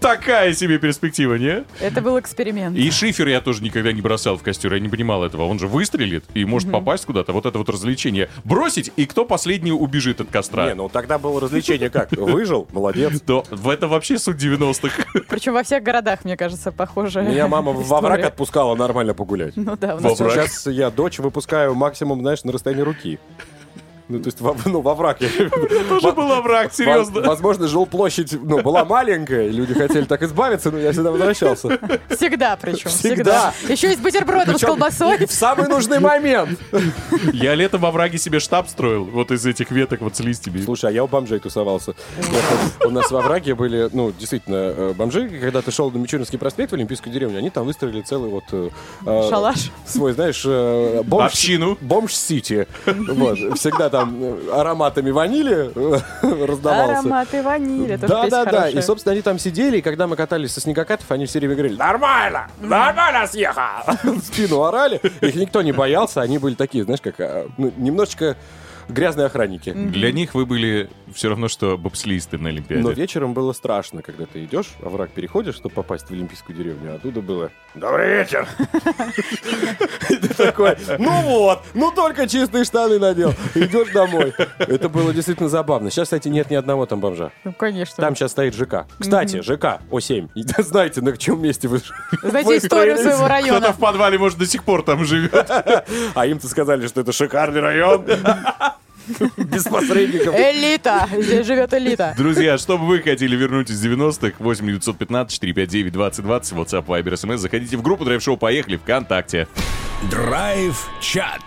S3: такая себе перспектива, не?
S2: Это был эксперимент.
S3: И шифер я тоже никогда не бросал в костер, я не понимал этого. Он же выстрелит и может попасть куда-то. Вот это вот развлечение. Бросить, и кто последний убежит от костра.
S1: Не, ну тогда было развлечение как? Выжил? Молодец.
S3: То в это вообще суть 90-х.
S2: Причем во всех городах, мне кажется, похоже.
S1: Меня мама во враг отпускала нормально погулять.
S2: Ну да, у нас.
S1: Сейчас я дочь выпускаю максимум, знаешь, на расстоянии руки. Ну, то есть, во, ну, во враг. я имею в виду.
S3: Тоже был враг, серьезно.
S1: Возможно, жилплощадь, ну, была маленькая, люди хотели так избавиться, но я всегда возвращался.
S2: всегда причем.
S1: Всегда.
S2: Еще и с бутербродом с колбасой.
S1: В самый нужный момент.
S3: Я летом во враге себе штаб строил, вот из этих веток вот с листьями.
S1: Слушай, а я у бомжей тусовался. У нас во враге были, ну, действительно, э, бомжи. Когда ты шел на Мичуринский проспект в Олимпийскую деревню, они там выстроили целый вот... э, э,
S2: Шалаш.
S1: Свой, знаешь, бомж...
S3: Общину.
S1: Бомж-сити. Вот. Всегда там ароматами ванили э, раздавался.
S2: Ароматы ванили. тоже
S1: Да, да, да. И, собственно, они там сидели, и когда мы катались со снегокатов, они все время говорили «Нормально! Нормально съехал!» Спину орали. Их никто не боялся. Они были такие, знаешь, как а, ну, немножечко грязные охранники.
S3: Для них вы были все равно, что бобслисты на Олимпиаде.
S1: Но вечером было страшно, когда ты идешь, а враг переходишь, чтобы попасть в Олимпийскую деревню, а оттуда было «Добрый вечер!» И ты такой, ну вот, ну только чистые штаны надел, идешь домой. Это было действительно забавно. Сейчас, кстати, нет ни одного там бомжа.
S2: Ну, конечно.
S1: Там сейчас стоит ЖК. Кстати, ЖК О7. И Знаете, на чем месте вы
S2: Знаете историю своего
S3: Кто-то
S2: района.
S3: в подвале, может, до сих пор там живет.
S1: А им-то сказали, что это шикарный район. Без посредников.
S2: Элита! Здесь живет элита.
S3: Друзья, что бы вы хотели вернуть из 90-х? 8 915 459 2020, WhatsApp, Viber, SMS. Заходите в группу Драйв Шоу «Поехали» ВКонтакте.
S4: Драйв-чат.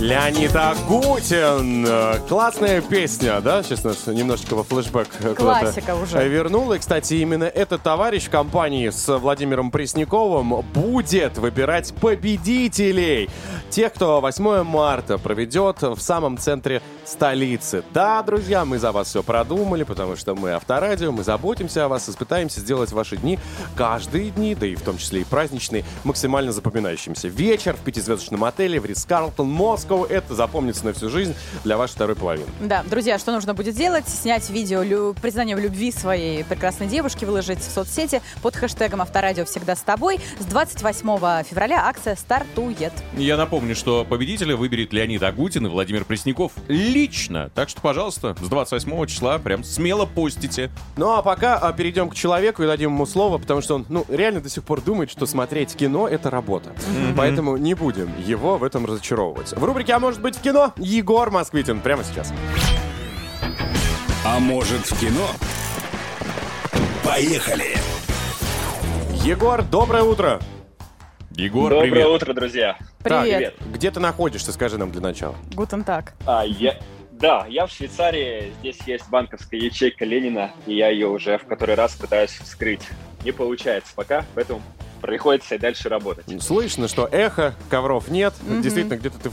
S1: Леонид Агутин. Классная песня, да? Сейчас нас немножечко во флешбэк
S2: Классика уже.
S1: вернула. И, кстати, именно этот товарищ в компании с Владимиром Пресняковым будет выбирать победителей. Тех, кто 8 марта проведет в самом центре столицы. Да, друзья, мы за вас все продумали, потому что мы Авторадио, мы заботимся о вас и пытаемся сделать ваши дни, каждые дни, да и в том числе и праздничные, максимально запоминающимся. Вечер в пятизвездочном отеле в Ридс-Карлтон, Москва. Это запомнится на всю жизнь для вашей второй половины.
S2: Да, друзья, что нужно будет сделать? Снять видео лю- признания в любви своей прекрасной девушки, выложить в соцсети под хэштегом «Авторадио всегда с тобой». С 28 февраля акция стартует.
S3: Я напомню, что победителя выберет Леонид Агутин и Владимир Пресняков лично. Так что, пожалуйста, с 28 числа прям смело постите.
S1: Ну а пока а, перейдем к человеку и дадим ему слово, потому что он, ну, реально до сих пор думает, что смотреть кино — это работа. Поэтому не будем его в этом разочаровывать. В рубрике «А может быть в кино» Егор Москвитин прямо сейчас.
S4: А может в кино? Поехали!
S1: Егор, доброе утро!
S3: Егор,
S7: Доброе
S3: привет.
S7: утро, друзья.
S2: Привет.
S1: Где ты находишься, скажи нам для начала.
S2: Гутен так.
S7: А, я... Да, я в Швейцарии. Здесь есть банковская ячейка Ленина, и я ее уже в который раз пытаюсь вскрыть. Не получается пока, поэтому приходится и дальше работать.
S1: Слышно, что эхо, ковров нет. Действительно, где-то ты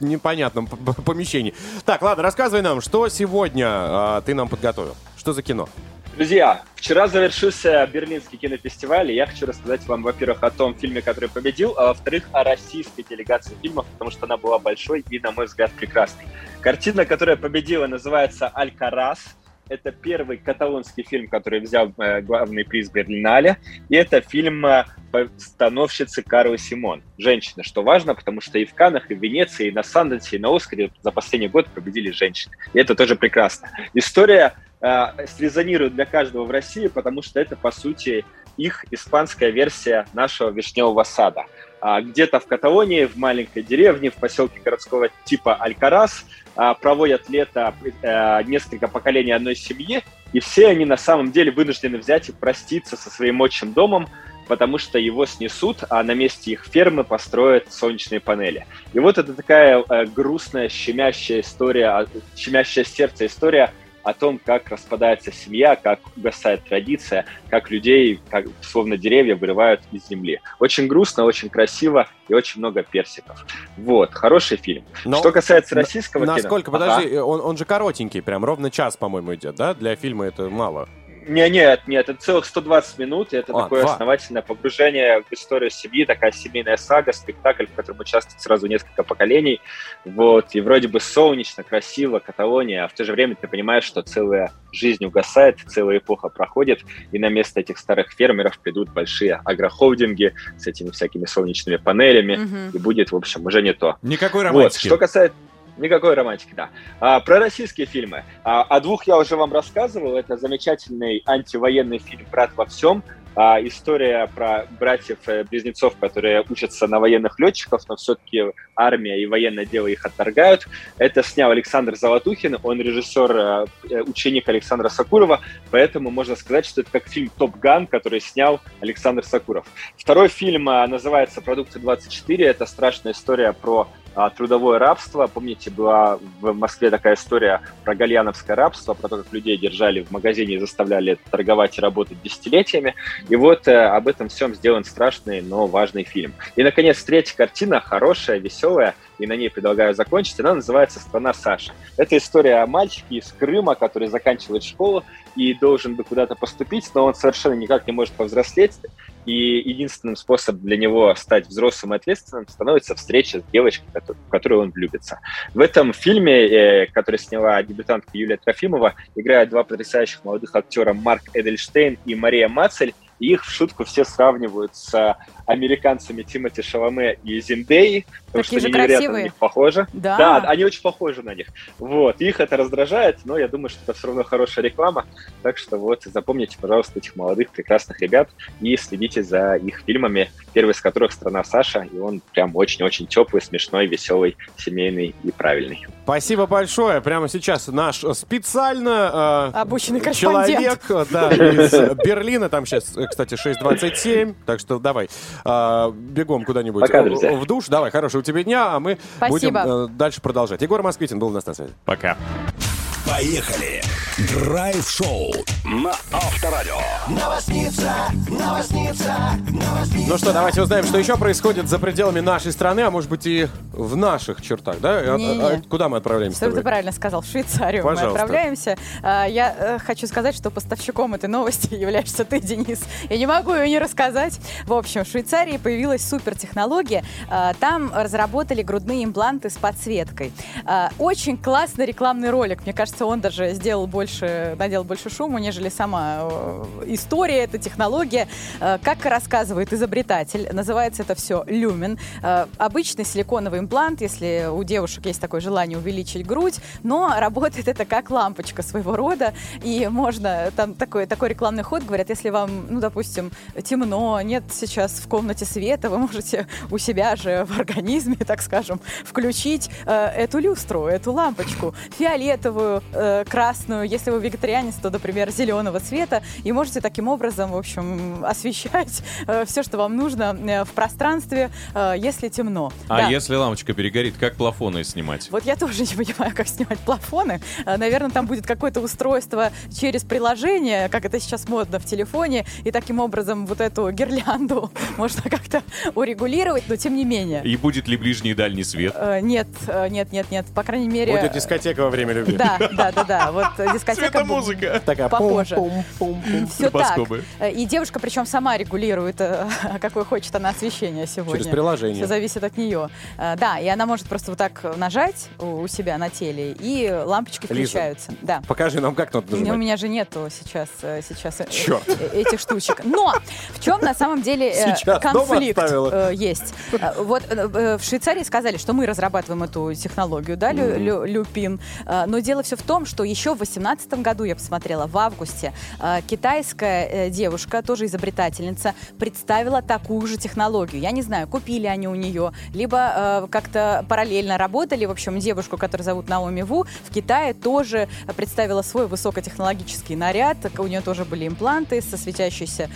S1: непонятном помещении. Так, ладно, рассказывай нам, что сегодня а, ты нам подготовил? Что за кино?
S7: Друзья, вчера завершился Берлинский кинофестиваль, и я хочу рассказать вам, во-первых, о том фильме, который победил, а во-вторых, о российской делегации фильмов, потому что она была большой и, на мой взгляд, прекрасной. Картина, которая победила, называется «Алькарас». Это первый каталонский фильм, который взял э, главный приз Берлинале. И это фильм э, постановщицы Карлы Симон. Женщина, что важно, потому что и в Каннах, и в Венеции, и на Санденсе, и на Оскаре за последний год победили женщины. И это тоже прекрасно. История э, срезонирует для каждого в России, потому что это, по сути, их испанская версия нашего вишневого сада. А, Где-то в Каталонии, в маленькой деревне, в поселке городского типа Алькарас, а, проводят лето э, несколько поколений одной семьи, и все они на самом деле вынуждены взять и проститься со своим отчим домом, потому что его снесут, а на месте их фермы построят солнечные панели. И вот это такая э, грустная, щемящая история, а, щемящая сердце история о том, как распадается семья, как угасает традиция, как людей, как словно деревья, вырывают из земли. Очень грустно, очень красиво и очень много персиков. Вот, хороший фильм.
S1: Но
S7: Что касается российского кино...
S1: Насколько?
S7: Ага.
S1: Подожди, он, он же коротенький, прям ровно час, по-моему, идет, да? Для фильма это мало.
S7: Не, нет, нет, это целых 120 минут, и это
S1: А,
S7: такое
S1: два.
S7: основательное погружение в историю семьи, такая семейная сага, спектакль, в котором участвует сразу несколько поколений, вот, и вроде бы солнечно, красиво, Каталония, а в то же время ты понимаешь, что целая жизнь угасает, целая эпоха проходит, и на место этих старых фермеров придут большие агрохолдинги с этими всякими солнечными панелями,
S2: Мгм.
S7: и будет, в общем, уже не то.
S3: Никакой
S7: Вот,
S3: романтики.
S7: что касается... Никакой романтики, да. А, про российские фильмы. А, о двух я уже вам рассказывал. Это замечательный антивоенный фильм «Брат во всем». А, история про братьев-близнецов, которые учатся на военных летчиков, но все-таки армия и военное дело их отторгают. Это снял Александр Золотухин. Он режиссер, э, э, ученик Александра Сакурова. Поэтому можно сказать, что это как фильм «Топ Ган», который снял Александр Сакуров. Второй фильм называется «Продукты 24». Это страшная история про трудовое рабство. Помните, была в Москве такая история про гальяновское рабство, про то, как людей держали в магазине и заставляли торговать и работать десятилетиями. И вот э, об этом всем сделан страшный, но важный фильм. И, наконец, третья картина, хорошая, веселая, и на ней предлагаю закончить. Она называется «Страна Саша». Это история о мальчике из Крыма, который заканчивает школу и должен бы куда-то поступить, но он совершенно никак не может повзрослеть. и единственным способом для него стать взрослым и ответственным становится встреча с девочкой, в которую он влюбится. В этом фильме, э, который сняла дебютантка Юлия Трофимова, играют два потрясающих молодых актера Марк Эдельштейн и Мария Мацель, и их в шутку все сравнивают с американцами Тимоти Шаломе и Зиндеи, потому
S2: Такие
S7: что
S2: же
S7: они невероятно
S2: красивые.
S7: на них похожи.
S2: Да.
S7: Да, они очень похожи на них. Вот, их это раздражает, но я думаю, что это все равно хорошая реклама. Так что вот, запомните, пожалуйста, этих молодых, прекрасных ребят и следите за их фильмами, первый из которых «Страна Саша», и он прям очень-очень теплый, смешной, веселый, семейный и правильный.
S1: Спасибо большое. Прямо сейчас наш специально э,
S2: Обученный
S1: человек да, из Берлина. Там сейчас, э, кстати, 6.27. Так что давай э, бегом куда-нибудь
S7: Пока,
S1: в душ. Давай, хорошего тебе дня, а мы
S2: Спасибо.
S1: будем э, дальше продолжать. Егор Москвитин был у нас на связи.
S3: Пока.
S4: Поехали! Драйв-шоу на Авторадио.
S1: Ну что, давайте узнаем, что еще происходит за пределами нашей страны, а может быть и в наших чертах, да? А-
S2: Не-не.
S1: а- а куда мы отправляемся?
S2: Что ты правильно сказал, в Швейцарию мы
S1: Пожалуйста.
S2: отправляемся. А, Я э, хочу сказать, что поставщиком этой новости являешься ты, Денис. Я не могу ее не рассказать. В общем, в Швейцарии появилась супертехнология. А, Там разработали грудные импланты с подсветкой. А, Очень классный рекламный ролик. Мне кажется, он даже сделал больше, наделал больше шуму, нежели сама э, история, эта технология. Э, Как рассказывает изобретатель, называется это все люмен. Э, Обычный силиконовый имплант, если у девушек есть такое желание увеличить грудь, но работает это как лампочка своего рода, и можно, там такой, такой рекламный ход, говорят, если вам, ну, допустим, темно, нет сейчас в комнате света, вы можете у себя же в организме, так скажем, включить э, эту люстру, эту лампочку, фиолетовую, э, красную, если вы вегетарианец, то, например, зеленого цвета, и можете таким образом, в общем, освещать все, что вам нужно э, в пространстве, э, если темно.
S3: А
S2: Да.
S3: если лампочка перегорит, как плафоны снимать?
S2: Вот я тоже не понимаю, как снимать плафоны. А, Наверное, там будет какое-то устройство через приложение, как это сейчас модно в телефоне, и таким образом вот эту гирлянду можно как-то урегулировать, но тем не менее.
S3: И будет ли ближний и дальний свет?
S2: Э, Нет, э, нет, нет, нет. По крайней мере...
S1: Будет дискотека во время любви.
S2: Да, да, да, да. Вот э, дискотека...
S3: Светомузыка.
S1: Такая пум-пум-пум-пум.
S2: Все так. И девушка, причем сама регулирует, э, какое хочет она освещение сегодня.
S1: Через приложение.
S2: Все зависит от нее. Э, Да, и она может просто вот так нажать у себя на теле, и лампочки включаются. Да.
S1: Покажи нам, как надо
S2: У меня, у
S1: нажимать.
S2: меня же нету сейчас, э, сейчас этих штучек. Но в чем на самом деле конфликт есть? Вот в Швейцарии сказали, что мы разрабатываем эту технологию, да, лю- лю- люпин. Но дело все в том, что еще в 2018 году, я посмотрела, в августе, э, китайская э, девушка, тоже изобретательница, представила такую же технологию. Я не знаю, купили они у нее, либо э, как-то параллельно работали. В общем, девушку, которую зовут Наоми Ву, в Китае тоже представила свой высокотехнологический наряд. У нее тоже были импланты со светящейся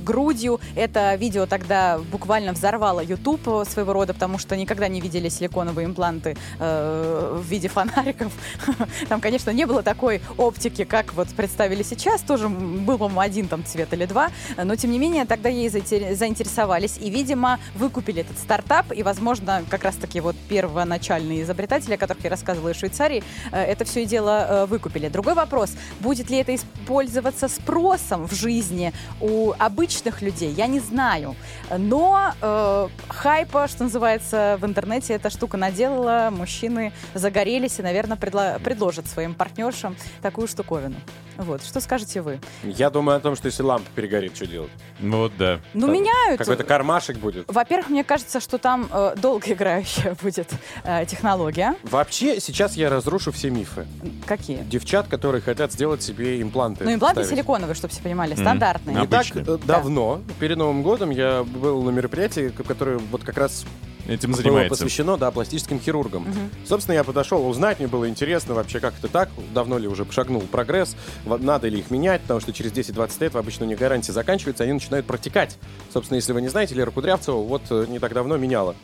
S2: грудью. Это видео тогда буквально взорвало YouTube своего рода, потому что никогда не видели силиконовые импланты в виде фонариков. Там, конечно, не было такой оптики, как вот представили сейчас. Тоже был, один там цвет или два. Но, тем не менее, тогда ей заинтер- заинтересовались. И, видимо, выкупили этот стартап. И, возможно, как раз-таки вот первоначальные изобретатели, о которых я рассказывала из Швейцарии, э, это все и дело э, выкупили. Другой вопрос, будет ли это использоваться спросом в жизни у обычных людей, я не знаю. Но э, хайпа, что называется, в интернете эта штука наделала, мужчины загорелись и, наверное, предло- предложат своим партнершам такую штуковину. Вот, что скажете вы?
S1: Я думаю о том, что если лампа перегорит, что делать?
S3: Вот да.
S2: Ну,
S1: Там
S2: меняют.
S1: Какой-то кармашек будет.
S2: Во-первых, мне кажется, что там э, долгоиграющая будет э, технология.
S1: Вообще, сейчас я разрушу все мифы.
S2: Какие?
S1: Девчат, которые хотят сделать себе импланты.
S2: Ну, импланты
S1: ставить.
S2: силиконовые, чтобы все понимали,
S3: Мгм.
S2: стандартные.
S1: Не так э, давно, перед Новым годом, я был на мероприятии, которое вот как раз
S3: Этим
S1: было
S3: занимается.
S1: посвящено да, пластическим хирургам. Собственно, я подошел узнать, мне было интересно вообще, как это так, давно ли уже шагнул прогресс, надо ли их менять, потому что через 10-20 лет обычно у них гарантия заканчивается, они начинают протекать. Собственно, если вы не знаете, Лера Кудрявцева вот э, не так давно меняла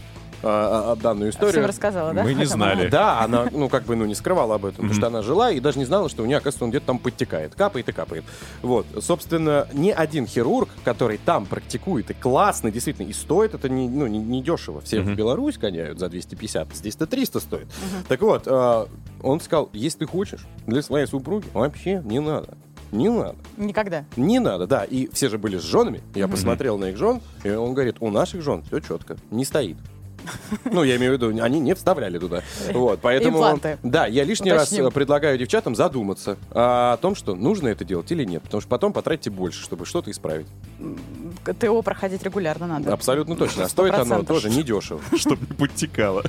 S1: а, а, данную
S2: Всем
S1: историю.
S2: рассказала, да?
S3: Мы не знали.
S1: Да, она, ну, как бы, ну, не скрывала об этом, потому что она жила и даже не знала, что у нее, оказывается, он где-то там подтекает. Капает и капает. Вот. Собственно, ни один хирург, который там практикует и классно, действительно, и стоит это не, ну, не, не дешево. Все в Беларусь гоняют за 250, здесь-то 300 стоит. Так вот, э, он сказал, если ты хочешь для своей супруги, вообще не надо. Не надо.
S2: Никогда.
S1: Не надо, да. И все же были с женами. Я посмотрел на их жен, и он говорит, у наших жен все четко, не стоит. Ну, я имею в виду, они не вставляли туда. Вот, поэтому...
S2: Импланты.
S1: Да, я лишний
S2: Уточним.
S1: раз э, предлагаю девчатам задуматься а, о том, что нужно это делать или нет. Потому что потом потратите больше, чтобы что-то исправить.
S2: ТО проходить регулярно надо.
S1: Абсолютно точно. А стоит оно
S2: 100%.
S1: тоже недешево.
S3: Чтобы не подтекало.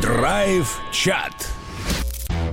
S4: Драйв-чат.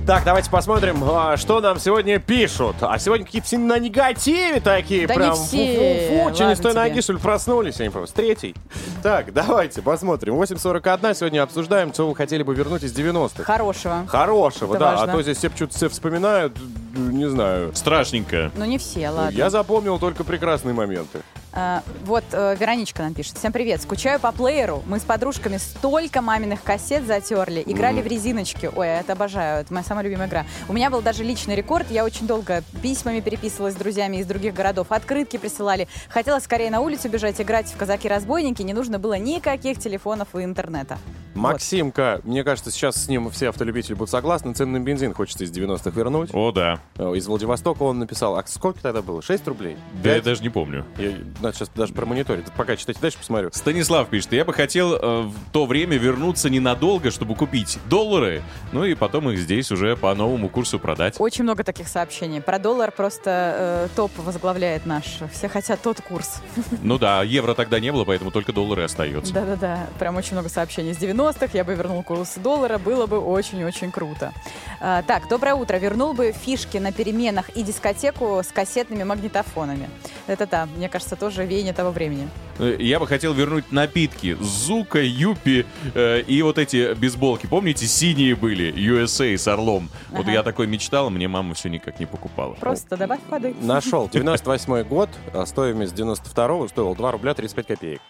S1: Так, давайте посмотрим, а, что нам сегодня пишут. А сегодня какие-то все на негативе такие.
S2: Да
S1: прям
S2: все.
S1: фу-фу-фу. Че, не с той ноги, что ли, проснулись? Я не помню. С третьей. Так, давайте посмотрим. 8.41 сегодня обсуждаем, что вы хотели бы вернуть из 90-х.
S2: Хорошего.
S1: Хорошего,
S2: Это
S1: да.
S2: важно.
S1: А то здесь все что-то все вспоминают, не знаю.
S3: Страшненько.
S2: Ну, не все, ладно.
S1: Я запомнил только прекрасные моменты.
S2: А, вот э, Вероничка нам пишет. Всем привет. Скучаю по плееру. Мы с подружками столько маминых кассет затерли. Играли в резиночки. Ой, я это обожаю. Это моя самая любимая игра. У меня был даже личный рекорд. Я очень долго письмами переписывалась с друзьями из других городов. Открытки присылали. Хотела скорее на улицу бежать, играть в казаки-разбойники. Не нужно было никаких телефонов и интернета.
S1: Максимка, мне кажется, сейчас с ним все автолюбители будут согласны. Цены на бензин хочется из 90-х вернуть.
S3: О, да.
S1: Э, Из Владивостока он написал. А сколько тогда было? 6 рублей?
S3: Да я даже не помню.
S1: Я, надо сейчас даже промониторить. Пока читайте дальше, посмотрю.
S3: Станислав пишет, я бы хотел э, в то время вернуться ненадолго, чтобы купить доллары, ну и потом их здесь уже по новому курсу продать.
S2: Очень много таких сообщений. Про доллар просто э, топ возглавляет наш. Все хотят тот курс.
S3: Ну да, евро тогда не было, поэтому только доллары и остается.
S2: Да-да-да, прям очень много сообщений с 90-х. Я бы вернул курс доллара, было бы очень-очень круто. А, так, доброе утро. Вернул бы фишки на переменах и дискотеку с кассетными магнитофонами. Это да, мне кажется, тоже веяние того времени.
S3: Э, Я бы хотел вернуть напитки. Зука, Юпи э, и вот эти бейсболки. Помните, синие были, USA с орлом. Вот
S2: Ага.
S3: я такой мечтал, мне мама все никак не покупала.
S2: Просто добавь воды.
S1: Нашел. 98 год, а стоимость 92-го стоил 2 рубля 35 копеек.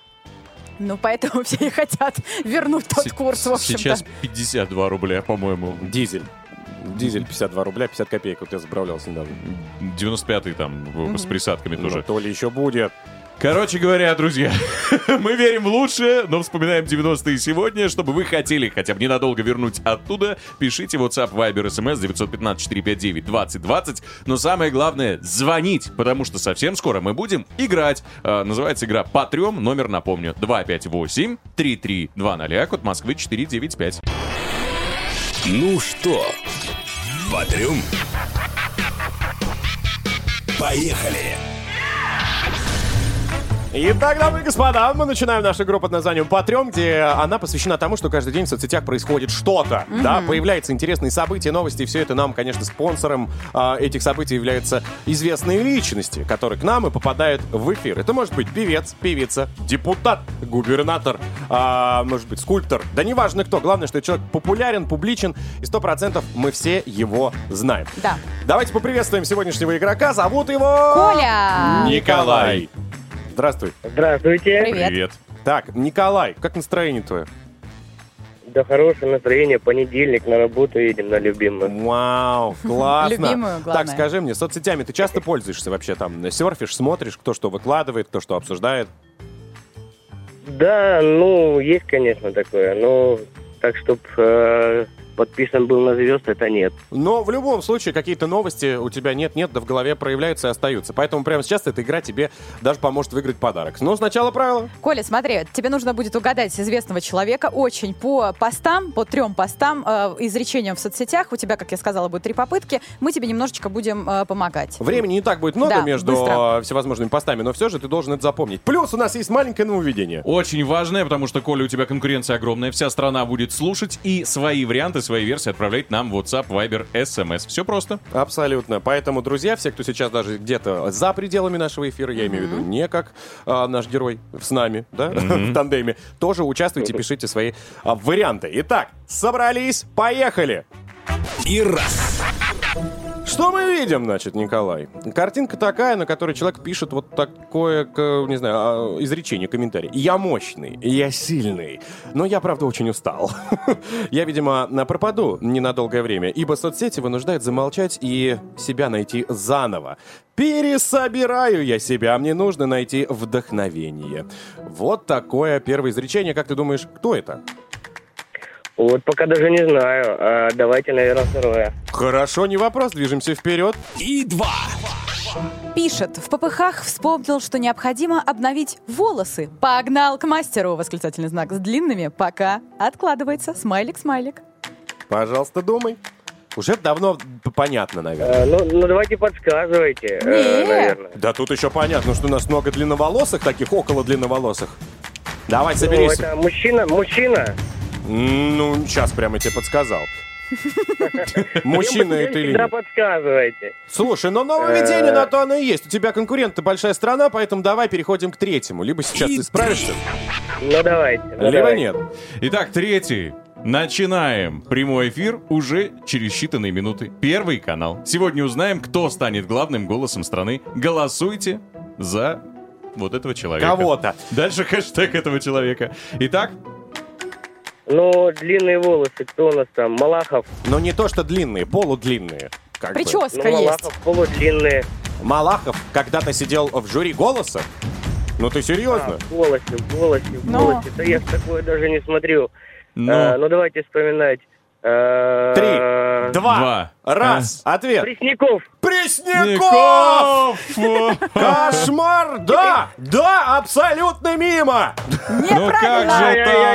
S2: Ну, поэтому все и хотят вернуть тот курс, в общем-то.
S3: Сейчас 52 рубля, по-моему.
S1: Дизель. Дизель 52 рубля 50 копеек. Вот я заправлялся недавно.
S3: 95-й там в- с присадками
S1: Ну,
S3: тоже.
S1: то ли еще будет.
S3: Короче говоря, друзья, мы верим в лучшее, но вспоминаем 90-е сегодня. Чтобы вы хотели хотя бы ненадолго вернуть оттуда, пишите WhatsApp, Viber, SMS 915-459-2020. Но самое главное, звонить, потому что совсем скоро мы будем играть. А, называется игра по трем, номер напомню, 258-3320, код Москвы 495.
S4: Ну что, подрем? Поехали!
S1: Итак, дамы и господа, мы начинаем нашу игру под названием «Патрем», где она посвящена тому, что каждый день в соцсетях происходит что-то. Да, появляются интересные события, новости, и все это нам, конечно, спонсором а, этих событий являются известные личности, которые к нам и попадают в эфир. Это может быть певец, певица, депутат, губернатор, а, может быть, скульптор. Да неважно кто, главное, что человек популярен, публичен, и сто процентов мы все его знаем.
S2: Да.
S1: Давайте поприветствуем сегодняшнего игрока. Зовут его...
S2: Коля!
S1: Николай. Здравствуй.
S8: Здравствуйте.
S2: Привет.
S3: Привет.
S1: Так, Николай, как настроение твое?
S8: Да хорошее настроение. Понедельник на работу едем на любимую.
S1: Вау, классно.
S2: Любимую, главное.
S1: Так, скажи мне, соцсетями ты часто пользуешься вообще там? Серфишь, смотришь, кто что выкладывает, кто что обсуждает?
S8: Да, ну, есть, конечно, такое. Но так, чтоб э, подписан был на звезд, это нет.
S1: Но в любом случае какие-то новости у тебя нет-нет, да в голове проявляются и остаются. Поэтому прямо сейчас эта игра тебе даже поможет выиграть подарок. Но сначала правила.
S2: Коля, смотри, тебе нужно будет угадать известного человека очень по постам, по трем постам, э, изречениям в соцсетях. У тебя, как я сказала, будет три попытки. Мы тебе немножечко будем э, помогать.
S1: Времени не так будет много
S2: Да,
S1: между
S2: быстро.
S1: э, всевозможными постами, но все же ты должен это запомнить. Плюс у нас есть маленькое нововведение.
S3: Очень важное, потому что, Коля, у тебя конкуренция огромная. Вся страна будет слушать и свои варианты, свои версии отправлять нам в WhatsApp, Viber, SMS. Все просто.
S1: Абсолютно. Поэтому, друзья, все, кто сейчас даже где-то за пределами нашего эфира, я имею в виду не как а, наш герой с нами, да, в тандеме, тоже участвуйте, пишите свои а, варианты. Итак, собрались, поехали!
S4: И раз,
S1: Что мы видим, значит, Николай? Картинка такая, на которой человек пишет вот такое, не знаю, а, изречение, комментарий. Я мощный, я сильный, но я, правда, очень устал. Я, видимо, пропаду ненадолгое время, ибо соцсети вынуждают замолчать и себя найти заново. Пересобираю я себя, мне нужно найти вдохновение. Вот такое первое изречение. Как ты думаешь, кто это?
S8: Вот пока даже не знаю. А давайте, наверное, второе.
S1: Хорошо, не вопрос, движемся вперед.
S4: и два,
S2: Пишет, в попыхах вспомнил, что необходимо обновить волосы. Погнал к мастеру, восклицательный знак, с длинными, пока откладывается. Смайлик-смайлик.
S1: Пожалуйста, думай. Уже давно понятно, наверное.
S8: Э, ну, ну, давайте подсказывайте, э,
S2: Не.
S8: наверное.
S1: Да тут еще понятно, что у нас много длинноволосых, таких около длинноволосых. Давай,
S8: Ну,
S1: соберись.
S8: это мужчина, мужчина.
S1: Ну, сейчас прямо тебе подсказал. Мужчина это или
S8: Да,
S1: нет?
S8: подсказывайте.
S1: Слушай, но нововведение
S8: Э.
S1: на то оно и есть. У тебя конкурент большая страна, поэтому давай переходим к третьему. Либо сейчас ты справишься,
S8: Ну, давайте. ну,
S1: либо нет.
S3: Итак, третий. Начинаем прямой эфир уже через считанные минуты. Первый канал. Сегодня узнаем, кто станет главным голосом страны. Голосуйте за вот этого человека.
S1: Кого-то.
S3: Дальше хэштег этого человека. Итак,
S8: Ну, длинные волосы, кто у нас там? Малахов.
S1: Но не то, что длинные, полудлинные. Как бы.
S8: Ну,
S2: Прическа есть.
S8: Малахов полудлинные.
S1: Малахов когда-то сидел в жюри голоса. Ну ты серьезно?
S8: А, в голосе, в голосе, в
S2: Но.
S8: голосе. Да я такое даже не смотрю.
S3: ну,
S8: Э, ну, давайте вспоминать. Э,
S1: Три, два,
S3: Два.
S1: раз. Ответ.
S8: Пресняков.
S1: Пресняков! Кошмар! Да! Да, абсолютно мимо!
S3: Ну как же так?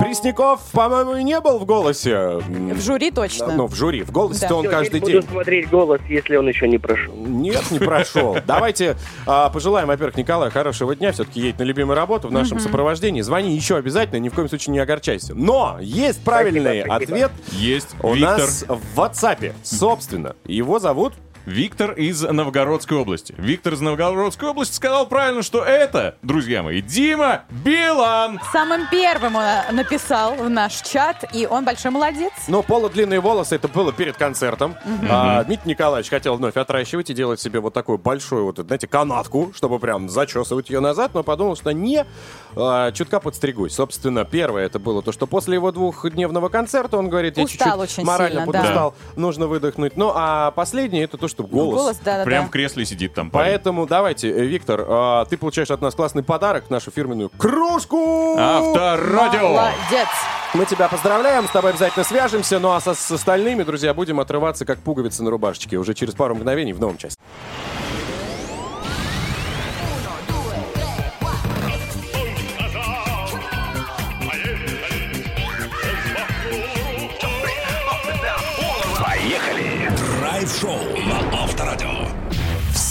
S1: Пресняков, по-моему, и не был в голосе.
S2: В жюри точно.
S1: Ну, в жюри. В голосе-то
S2: Да.
S1: он каждый день.
S8: Буду смотреть голос, если он еще не прошел.
S1: Нет, не прошел. Давайте а, пожелаем, во-первых, Николаю хорошего дня. Все-таки едет на любимую работу в нашем сопровождении. Звони еще обязательно, ни в коем случае не огорчайся. Но есть правильный ответ
S3: Есть
S1: у нас в WhatsApp. Собственно, его зовут...
S3: Виктор из Новгородской области. Виктор из Новгородской области сказал правильно, что это, друзья мои, Дима Билан.
S2: Самым первым он э, написал в наш чат, и он большой молодец.
S1: Ну, полудлинные волосы, это было перед концертом. А, Дмитрий Николаевич хотел вновь отращивать и делать себе вот такую большую, вот, знаете, канатку, чтобы прям зачесывать ее назад, но подумал, что не, а, чутка подстригусь. Собственно, первое это было то, что после его двухдневного концерта он говорит, я чуть-чуть морально
S2: сильно, да.
S1: подустал, нужно выдохнуть. Ну, а последнее это то, что голос.
S2: Голос, да-да-да.
S3: Прям в кресле сидит там парень.
S1: Поэтому давайте, э, Виктор, а, ты получаешь от нас классный подарок, нашу фирменную кружку.
S3: Авторадио.
S2: Молодец.
S1: Мы тебя поздравляем, с тобой обязательно свяжемся. Ну а со, с остальными, друзья, будем отрываться как пуговицы на рубашечке уже через пару мгновений в новом части.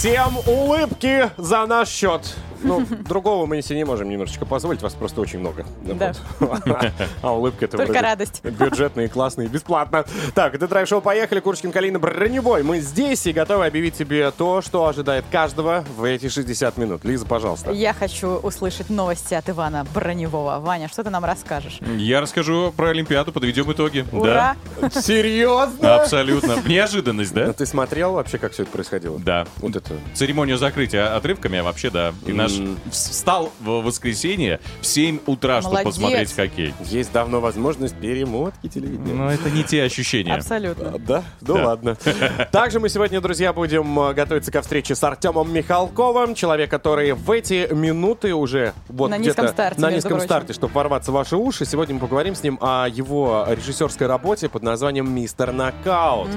S1: Всем улыбки за наш счет. Ну, другого мы себе не можем немножечко позволить, вас просто очень много.
S2: Да.
S1: А улыбка это
S2: Только радость.
S1: Бюджетные, классные, бесплатно. Так, это драйв-шоу «Поехали», Курочкин, Калина, Броневой. Мы здесь и готовы объявить тебе то, что ожидает каждого в эти 60 минут. Лиза, пожалуйста.
S2: Я хочу услышать новости от Ивана Броневого. Ваня, что ты нам расскажешь?
S3: Я расскажу про Олимпиаду, подведем итоги.
S2: Ура!
S1: Серьезно?
S3: Да, абсолютно. Неожиданность,
S1: Ну,
S3: да?
S1: ты смотрел вообще, как все это происходило?
S3: Да.
S1: Вот это.
S3: Церемонию закрытия отрывками, а вообще, да. И наш. Встал в воскресенье в 7 утра, чтобы
S2: Молодец.
S3: посмотреть хоккей.
S1: Есть давно возможность перемотки телевидения.
S3: Но это не те ощущения.
S2: Абсолютно.
S1: А, Да? Ну
S3: Да.
S1: ладно. Также мы сегодня, друзья, будем э, готовиться ко встрече с Артемом Михалковым, человек, который в эти минуты уже вот
S2: На
S1: где-то
S2: низком старте,
S1: на
S2: между
S1: низком
S2: прочим.
S1: старте, чтобы ворваться в ваши уши. Сегодня мы поговорим с ним о его режиссерской работе под названием «Мистер Нокаут».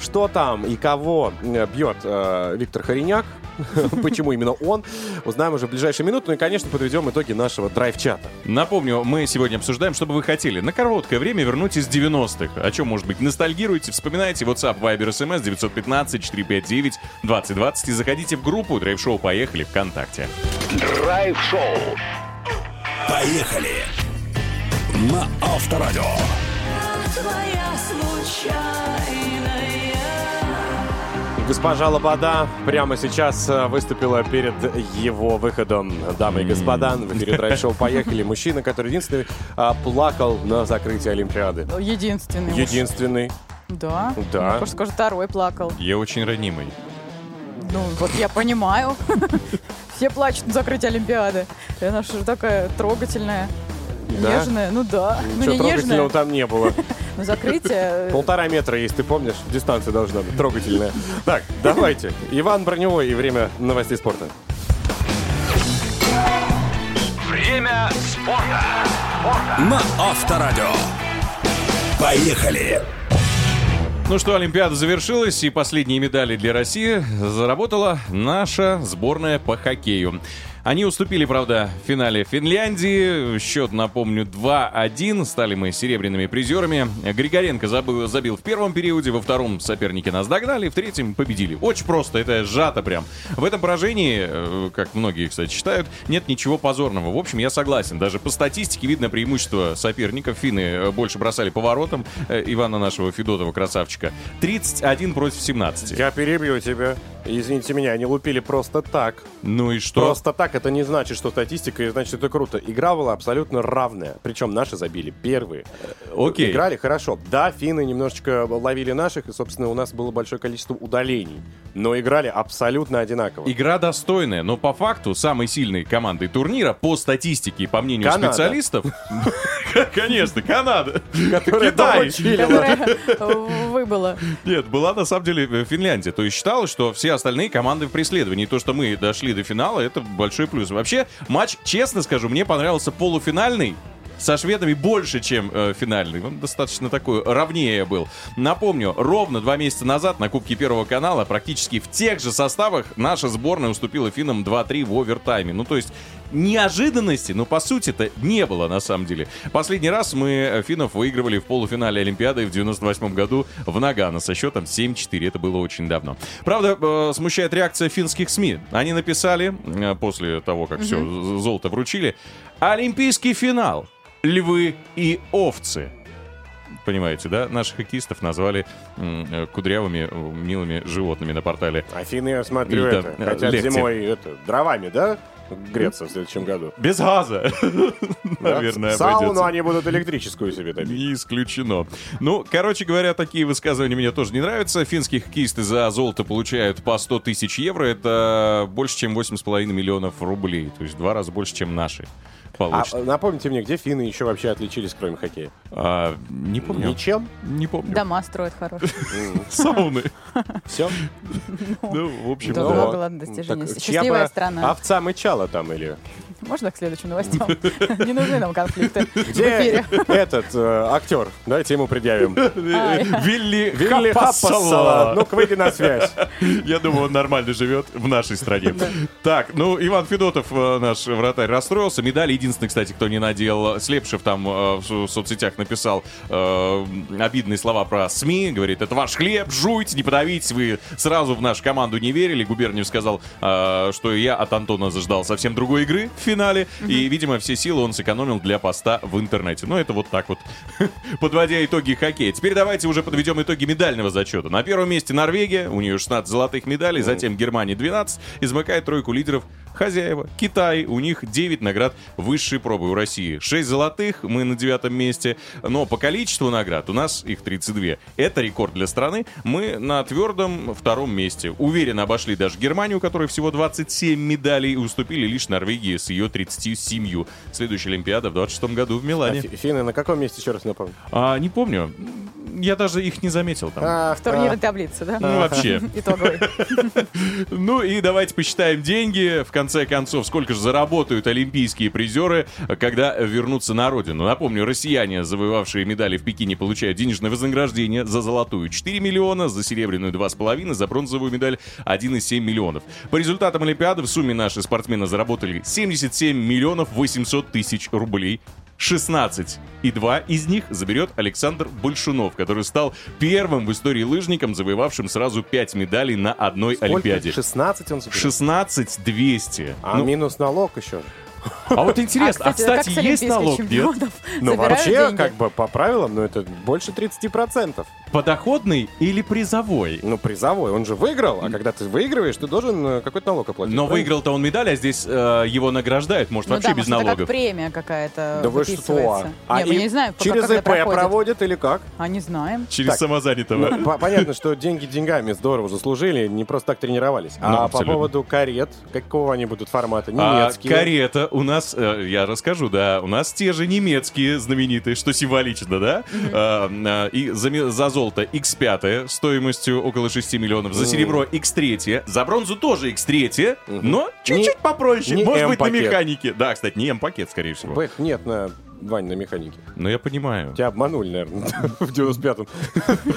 S1: Что там и кого э, бьет э, Виктор Хореняк, почему именно он, узнаем уже в ближайшие минуты. Ну и, конечно, подведем итоги нашего драйв-чата.
S3: Напомню, мы сегодня обсуждаем, что бы вы хотели. На короткое время вернуть из 90-х. О чем, может быть, ностальгируете, вспоминайте WhatsApp, Viber, SMS 915-459-2020 и заходите в группу Драйв Шоу «Поехали» ВКонтакте.
S4: Драйв-шоу. Поехали! На Авторадио.
S5: Твоя случайная
S1: Госпожа Лобода прямо сейчас э, выступила перед его выходом. Дамы и господа, в эфире драйв-шоу «Поехали». Мужчина, который единственный а, плакал на закрытии Олимпиады.
S2: Единственный. уж.
S1: Единственный.
S2: Да?
S1: Да.
S2: Ну, просто скажу, второй плакал.
S3: Я очень ранимый.
S2: Ну, вот я понимаю. Все плачут на закрытии Олимпиады. И Она же такая трогательная.
S1: Да?
S2: Нежная, ну да. Ну
S1: Ничего
S2: не
S1: трогательного
S2: нежная,
S1: там не было.
S2: но закрытие...
S1: Полтора метра есть, ты помнишь? Дистанция должна быть трогательная. Так, давайте. Иван Броневой и время новостей спорта.
S4: Время спорта. На Авторадио. Поехали!
S3: Ну что, Олимпиада завершилась, и последние медали для России заработала наша сборная по хоккею. Они уступили, правда, в финале Финляндии. Счет, напомню, 2-1. Стали мы серебряными призерами. Григоренко забыл, забил в первом периоде, во втором соперники нас догнали, в третьем победили. Очень просто, это сжато прям. В этом поражении, э, как многие, кстати, считают, нет ничего позорного. В общем, я согласен. Даже по статистике видно преимущество соперников. Финны э, больше бросали поворотом э, Ивана нашего Федотова, красавчика. 31 против 17.
S1: Я перебью тебя. Извините меня, они лупили просто так.
S3: Ну и что?
S1: Просто так это не значит, что статистика, и значит, это круто. Игра была абсолютно равная. Причем наши забили первые.
S3: Окей.
S1: Играли хорошо. Да, финны немножечко ловили наших, и, собственно, у нас было большое количество удалений. Но играли абсолютно одинаково.
S3: Игра достойная, но по факту самой сильной командой турнира, по статистике и по мнению
S1: Канада.
S3: специалистов... Конечно, Канада. Китай.
S2: выбыла.
S3: Нет, была на самом деле э, Финляндия. То есть считалось, что все остальные команды в преследовании. То, что мы дошли до финала, это большой плюс. Вообще, матч, честно скажу, мне понравился полуфинальный. Со шведами больше, чем э, финальный. Он достаточно такой равнее был. Напомню, ровно два месяца назад на Кубке Первого канала практически в тех же составах наша сборная уступила финнам 2-3 в овертайме. Ну, то есть неожиданности, но по сути-то не было на самом деле. Последний раз мы э, финнов выигрывали в полуфинале Олимпиады в 98 году в Нагано со счетом 7-4. Это было очень давно. Правда, э, смущает реакция финских СМИ. Они написали, э, после того, как все, золото вручили, Олимпийский финал. Львы и овцы. Понимаете, да? Наших хоккеистов назвали м, э, кудрявыми, э, милыми животными на портале.
S1: Афины, я смотрю, это,
S3: там, э,
S1: хотят
S3: лекции.
S1: зимой это, дровами, да? Греться в следующем году.
S3: Без газа, наверное,
S1: Сауну они будут электрическую себе топить.
S3: Не исключено. Ну, короче говоря, такие высказывания мне тоже не нравятся. Финские хоккеисты за золото получают по 100 тысяч евро. Это больше, чем 8,5 миллионов рублей. То есть в два раза больше, чем наши
S1: А
S3: получат.
S1: э, напомните мне, где финны еще вообще отличились, кроме хоккея?
S3: А, не помню.
S1: Ничем?
S3: Не помню.
S2: Дома строят хорошие.
S3: Сауны.
S1: Все?
S3: Ну, в общем,
S2: Да, Счастливая страна.
S1: Овца мычала там или...
S2: Можно к следующим новостям? Не нужны нам конфликты
S1: Где этот э, актер? Давайте ему предъявим.
S3: Вилли
S1: Вилли
S3: Хаппасала.
S1: Ну-ка, выйди на связь.
S3: Я думаю, он нормально живет в нашей стране. Так, ну, Иван Федотов, э, наш вратарь, расстроился. Медаль единственный, кстати, кто не надел. Слепшев там э, в со- соцсетях написал обидные слова про СМИ. Говорит, это ваш хлеб, жуйте, не подавитесь. Вы сразу в нашу команду не верили. Губерниев сказал, что я от Антона заждал совсем другой игры финале. И, видимо, все силы он сэкономил для поста в интернете. Ну, это вот так вот, подводя итоги хоккея. Теперь давайте уже подведем итоги медального зачета. На первом месте Норвегия, у нее 16 золотых медалей, затем Германия 12, и замыкает тройку лидеров хозяева. Китай, у них 9 наград высшей пробы. У России 6 золотых, мы на девятом месте. Но по количеству наград у нас их 32. Это рекорд для страны. Мы на твердом втором месте. Уверенно обошли даже Германию, у которой всего 27 медалей, и уступили лишь Норвегии с ее 37. Следующая Олимпиада в 26 году в
S1: А
S3: Милане.
S1: фи- Финны на каком месте, еще раз напомню?
S3: А, не помню. Я даже их не заметил там.
S1: А,
S2: В турнирной таблице, да?
S3: Ну, вообще.
S2: Итоговый.
S3: Ну и давайте посчитаем деньги. В конце концов, сколько же заработают олимпийские призеры, когда вернутся на родину. Напомню, россияне, завоевавшие медали в Пекине, получают денежное вознаграждение за золотую 4 миллиона, за серебряную 2,5, за бронзовую медаль 1,7 миллионов. По результатам Олимпиады в сумме наши спортсмены заработали 77 миллионов 800 тысяч рублей. 16 и два из них заберет Александр Большунов, который стал первым в истории лыжником, завоевавшим сразу 5 медалей на одной Олимпиаде.
S1: 16 он заберет?
S3: 16 200.
S1: А
S3: ну,
S1: минус налог еще.
S3: А вот интересно, а,
S2: кстати, как
S3: кстати, есть налог, нет?
S1: Ну, вообще,
S2: деньги?
S1: как бы по правилам, ну, это больше 30%.
S3: Подоходный или призовой?
S1: Ну, призовой. Он же выиграл, а когда ты выигрываешь, ты должен э, какой-то налог оплатить.
S3: Но выиграл-то он медаль, а здесь э, его награждают, может,
S2: Ну
S3: вообще
S2: да,
S3: без
S2: может, это
S3: налогов.
S2: как премия какая-то
S1: Да вы что? А
S2: Не, мы не знаем,
S1: через
S2: как это
S1: ИП проводят или как?
S2: А не знаем.
S3: Через
S1: Так,
S3: самозанятого.
S1: Ну, по- понятно, что деньги деньгами здорово заслужили, не просто так тренировались.
S3: Ну,
S1: А по поводу карет, какого они будут формата?
S3: А,
S1: Немецкие.
S3: карета у нас, э, я расскажу, да, у нас те же немецкие знаменитые, что символично, да? А, а, и за, золото X5 стоимостью около 6 миллионов, за серебро X3, за бронзу тоже X3, но чуть-чуть попроще,
S1: не
S3: может быть, на механике. Да, кстати, не М-пакет, скорее всего.
S1: Нет, на Вань, на механике.
S3: Ну, я понимаю.
S1: Тебя обманули, наверное, в 95-м.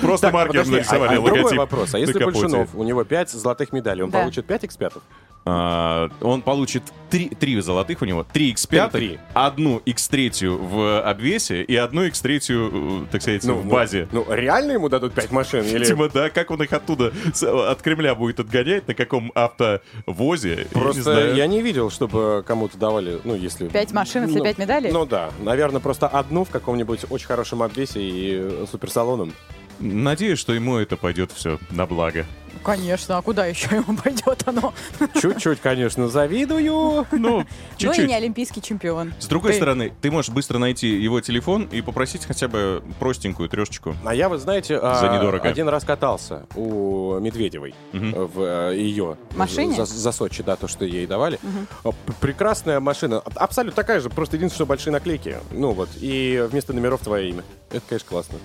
S3: Просто
S1: а-
S3: нарисовали
S1: а другой
S3: логотип
S1: вопрос. А если. Большунов, у него 5 золотых медалей, он получит 5 экспертов?
S3: А, он получит три, три золотых у него, три X5,
S1: Три.
S3: одну X3 в обвесе и одну X3, э, так сказать, в
S1: ну,
S3: базе.
S1: Ну, реально ему дадут 5 машин?
S3: Типа, да, как он их оттуда от Кремля будет отгонять, на каком автовозе,
S1: Просто я не видел, чтобы кому-то давали, ну, если...
S2: Пять машин, если
S1: Ну,
S2: пять медалей?
S1: Ну да, наверное, просто одну в каком-нибудь очень хорошем обвесе и суперсалоном.
S3: Надеюсь, что ему это пойдет все на благо.
S2: Конечно, а куда еще ему пойдет оно?
S1: Чуть-чуть, конечно, завидую.
S3: Ну,
S2: Ну и
S3: чуть-чуть.
S2: не олимпийский чемпион.
S3: С другой
S2: Ты-
S3: стороны, ты можешь быстро найти его телефон и попросить хотя бы простенькую трешечку.
S1: А я, вы знаете, а,
S3: За недорого.
S1: один раз катался у Медведевой
S3: Мгм.
S1: в э, ее
S2: Машине?
S1: За, за Сочи, да, то, что ей давали. П- Прекрасная машина, абсолютно такая же, просто единственное, что большие наклейки. Ну вот, и вместо номеров твое имя. Это, конечно, классно.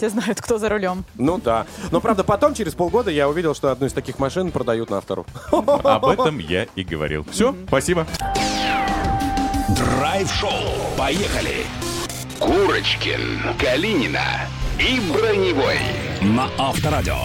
S2: Все знают, кто за рулем.
S1: Ну да. Но правда, потом, через полгода, я увидел, что одну из таких машин продают на автору.
S3: Об этом я и говорил. Все, спасибо.
S4: Драйв-шоу. Поехали. Курочкин, Калинина и Броневой. На Авторадио.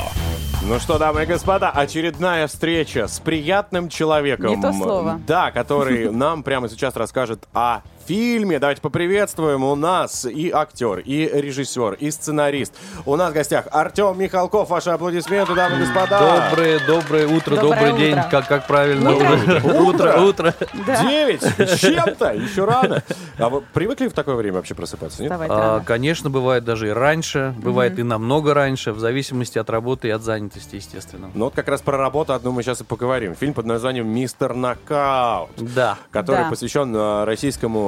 S1: Ну что, дамы и господа, очередная встреча с приятным человеком.
S2: Не то слово.
S1: Да, который нам прямо сейчас расскажет о фильме. Давайте поприветствуем. У нас и актер, и режиссер, и сценарист. У нас в гостях Артем Михалков. Ваши аплодисменты, дамы и господа.
S9: Доброе, доброе утро,
S2: Доброе
S9: добрый день, как, как правильно.
S2: Утро.
S9: утро, утро.
S2: Да.
S1: Девять с чем-то, еще рано. А вы привыкли в такое время вообще просыпаться, нет?
S9: А, конечно, бывает даже и раньше, бывает и намного раньше, в зависимости от работы и от занятости, естественно.
S1: Ну вот как раз про работу одну мы сейчас и поговорим. Фильм под названием «Мистер Нокаут»,
S9: Да.
S1: который
S2: Да.
S1: посвящен э,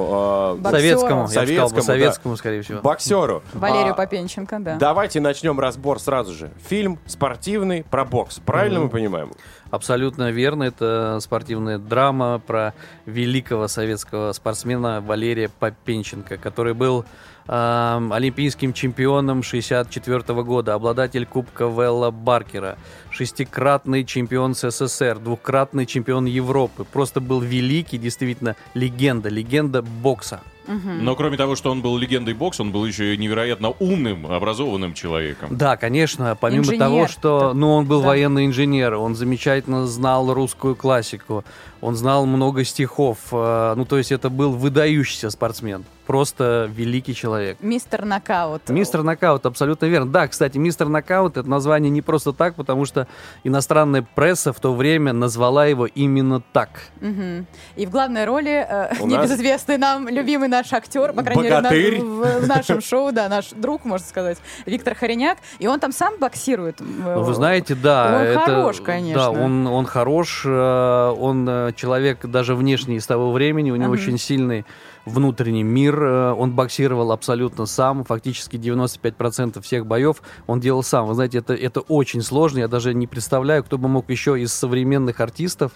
S1: э.
S9: Советскому, я бы сказал бы,
S1: Советскому, да.
S9: советскому, скорее всего.
S1: боксеру.
S2: Валерию
S1: А,
S2: Попенченко, да.
S1: Давайте начнем разбор сразу же. Фильм спортивный про бокс. Правильно мы понимаем?
S9: Абсолютно верно, это спортивная драма про великого советского спортсмена Валерия Попенченко, который был эм, олимпийским чемпионом 64 года, обладатель Кубка Велла Баркера, шестикратный чемпион СССР, двукратный чемпион Европы. Просто был великий, действительно, легенда, легенда бокса.
S3: Но кроме того, что он был легендой бокса, он был еще и невероятно умным, образованным человеком.
S9: Да, конечно, помимо
S2: Инженер.
S9: того, что ну, он был
S2: Да.
S9: военный инженер, он замечательно знал русскую классику, он знал много стихов, э, ну, то есть это был выдающийся спортсмен, просто великий человек.
S2: Мистер Нокаут.
S9: Мистер Нокаут, абсолютно верно. Да, кстати, Мистер Нокаут это название не просто так, потому что иностранная пресса в то время назвала его именно так.
S2: Мгм. И в главной роли э, небезызвестный нам любимый наш актер, по крайней мере,
S1: Богатырь.
S2: в, в- нашем шоу, да, наш друг, можно сказать, Виктор Хореняк. И он там сам боксирует.
S9: Вы знаете, да,
S2: Он
S9: это,
S2: хорош, конечно.
S9: Да, он, он хорош, э, он э, человек даже внешний из того времени, у него
S2: Мгм.
S9: очень сильный внутренний мир, э, он боксировал абсолютно сам, фактически 95% всех боев он делал сам. Вы знаете, это, это очень сложно, я даже не представляю, кто бы мог еще из современных артистов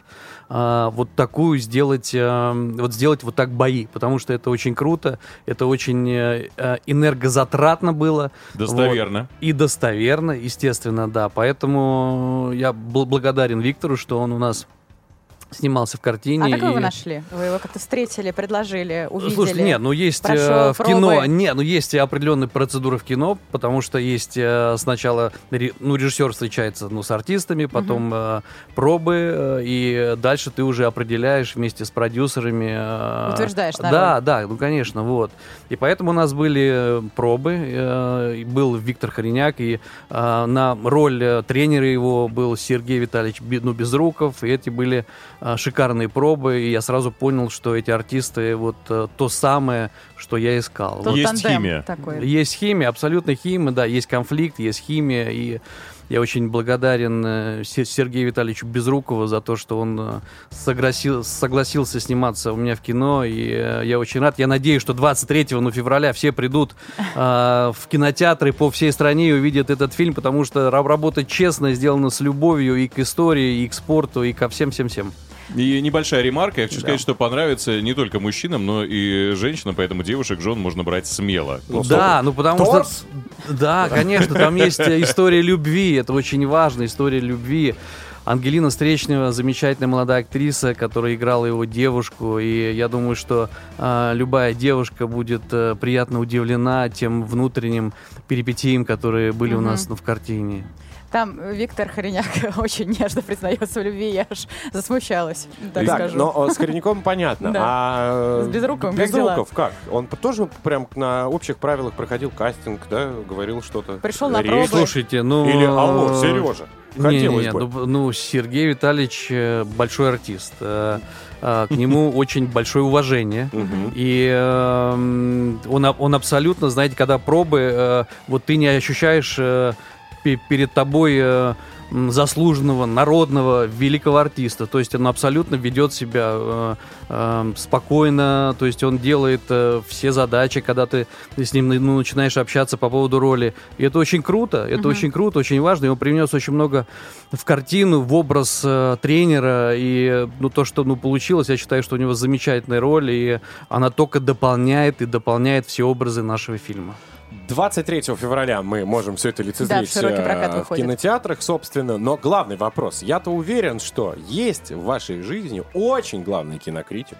S9: э, вот такую сделать, э, вот сделать вот так бои, потому что это очень круто, это очень э, энергозатратно было.
S3: Достоверно.
S9: Вот. И достоверно, естественно, да. Поэтому я бл- благодарен Виктору, что он у нас снимался в картине.
S2: А как вы его
S9: и-
S2: нашли? Вы его как-то встретили, предложили, увидели?
S9: Слушайте, нет, ну есть э, в кино,
S2: пробы?
S9: не, ну есть определенные процедуры в кино, потому что есть э, сначала, ну режиссер встречается, ну с артистами, потом э, пробы, э, и дальше ты уже определяешь вместе с продюсерами. э,
S2: Утверждаешь на
S9: Да, да, ну конечно, вот. И поэтому у нас были пробы, э, и был Виктор Хореняк, и э, на роль тренера его был Сергей Витальевич ну, Безруков, и эти были шикарные пробы, и я сразу понял, что эти артисты вот э, то самое, что я искал.
S2: Тот
S3: Есть химия.
S2: Такой.
S9: Есть химия, абсолютно химия, да, есть конфликт, есть химия, и я очень благодарен э, Се- Сергею Витальевичу Безрукову за то, что он э, согласил- согласился сниматься у меня в кино, и я очень рад. Я надеюсь, что 23 ну, февраля все придут э, в кинотеатры по всей стране и увидят этот фильм, потому что ра- работа честно сделана с любовью и к истории, и к спорту, и ко всем-всем-всем.
S3: И небольшая ремарка. Я хочу сказать, что понравится не только мужчинам, но и женщинам, поэтому девушек, жен можно брать смело.
S9: Да, ну потому
S1: Торс?
S9: что... Да, конечно, там есть э, история любви, это очень важно, история любви. Ангелина Встречнева, замечательная молодая актриса, которая играла его девушку, и я думаю, что а, любая девушка будет э, приятно удивлена тем внутренним перипетиям, которые были у нас ну, в картине.
S2: Там Виктор Хореняк очень нежно признается в любви, я аж засмущалась, так,
S1: Так,
S2: скажу.
S1: но э, с Кореняком понятно.
S2: Да.
S1: А
S2: С Безруковым как
S1: Безруков как? Он тоже прям на общих правилах проходил кастинг, да? Говорил что-то?
S2: Пришел на пробы.
S9: Слушайте, ну...
S1: Или алло, Сережа, хотелось
S9: Не-не-не,
S1: бы.
S9: ну, ну, Сергей Витальевич э, большой артист. Э, э, К нему очень большое уважение. И эм, он, а- он абсолютно, знаете, когда пробы, э, вот ты не ощущаешь э, перед тобой э, заслуженного, народного, великого артиста. То есть он абсолютно ведет себя э, эм, спокойно, то есть он делает э, все задачи, когда ты с ним ну, начинаешь общаться по поводу роли. И это очень круто, это очень круто, очень важно. И он привнес очень много в картину, в образ э, тренера. И э, ну, то, что ну, получилось, я считаю, что у него замечательная роль, и она только дополняет и дополняет все образы нашего фильма.
S1: 23 февраля мы можем все это лицезреть
S2: в широкий прокат
S1: э, в кинотеатрах, собственно. Но главный вопрос. Я-то уверен, что есть в вашей жизни очень главный кинокритик.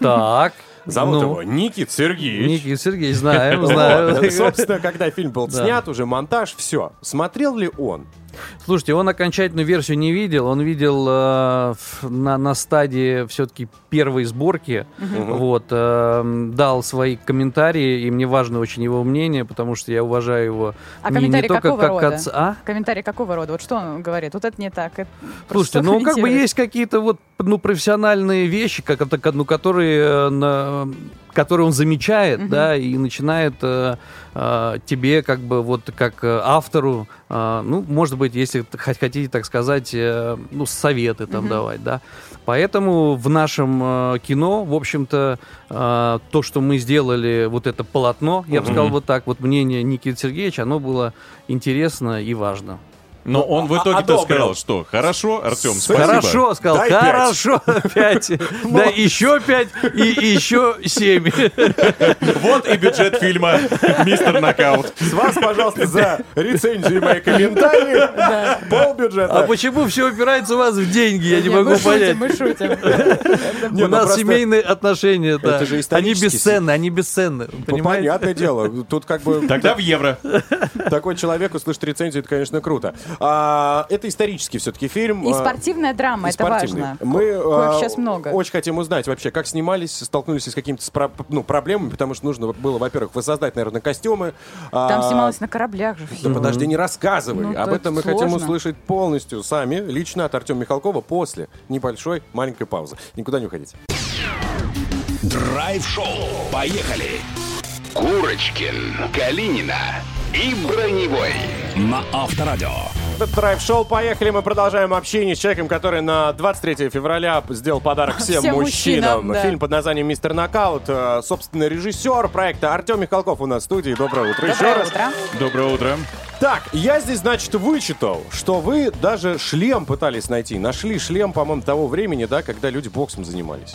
S9: Так.
S1: Зовут
S9: ну,
S1: его Никит Сергеевич.
S9: Никит Сергеевич, знаем, знаем.
S1: Собственно, когда фильм был
S9: Да.
S1: снят, уже монтаж, все. Смотрел ли он?
S9: Слушайте, он окончательную версию не видел, он видел э, на, на стадии все-таки первой сборки, вот, э, дал свои комментарии, и мне важно очень его мнение, потому что я уважаю его
S2: А
S9: не, не только
S2: какого
S9: как
S2: рода?
S9: отца, а?
S2: Комментарий какого рода? Вот что он говорит? Вот это не так. это-
S9: Слушайте, ну как бы есть какие-то вот ну профессиональные вещи, как ну которые э, на- которые он замечает, да, и начинает э, э, тебе как бы вот как э, автору, э, ну может быть, если хоть хотите так сказать, э, ну советы там давать, да. Поэтому в нашем э, кино, в общем-то, э, то, что мы сделали, вот это полотно, я бы сказал вот так, вот мнение Никиты Сергеевича, оно было интересно и важно.
S3: Но он в
S1: а-
S3: итоге-то сказал, что хорошо, Артем,
S1: Спасибо.
S9: Хорошо, сказал,
S1: Дай
S9: хорошо, пять. Да, еще пять и еще семь.
S3: Вот и бюджет фильма «Мистер Нокаут».
S1: С вас, пожалуйста, за рецензии и мои комментарии. Пол
S9: А
S1: бюджета.
S9: почему все упирается у вас в деньги, я не
S2: Не,
S9: могу
S2: мы
S9: понять.
S2: шутим, мы шутим.
S1: Не,
S9: У
S1: ну
S9: нас
S1: просто-
S9: семейные отношения, да.
S1: Это же
S9: Они бесценны, они бесценны.
S1: Ну,
S9: Понимаете?
S1: Понятное дело. Тут как бы
S3: Тогда в евро.
S1: такой человек услышать рецензию, это, конечно, круто. А, это исторический все-таки фильм.
S2: И
S1: а,
S2: спортивная драма,
S1: и
S2: это
S1: спортивный.
S2: важно.
S1: Мы а,
S2: сейчас много.
S1: очень хотим узнать вообще, как снимались, столкнулись с какими-то ну, проблемами, потому что нужно было, во-первых, воссоздать, наверное, костюмы.
S2: Там
S1: А,
S2: снималось на кораблях же.
S1: Да подожди, не рассказывай.
S2: Ну,
S1: Об
S2: это
S1: этом мы хотим
S2: сложно.
S1: услышать полностью сами, лично от Артема Михалкова, после небольшой маленькой паузы. Никуда не уходите.
S4: Драйв-шоу. Поехали. Курочкин, Калинина и Броневой на Авторадио.
S1: Это драйв-шоу. Поехали. Мы продолжаем общение с человеком, который на 23 февраля сделал подарок всем,
S2: Всем
S1: мужчинам.
S2: мужчинам, да.
S1: Фильм под названием «Мистер Нокаут». Э, Собственно, режиссер проекта Артем Михалков у нас в студии. Доброе утро еще
S2: Доброе
S1: раз.
S2: утро.
S3: Доброе утро.
S1: Так, я здесь, значит, вычитал, что вы даже шлем пытались найти. Нашли шлем, по-моему, того времени, да, когда люди боксом занимались.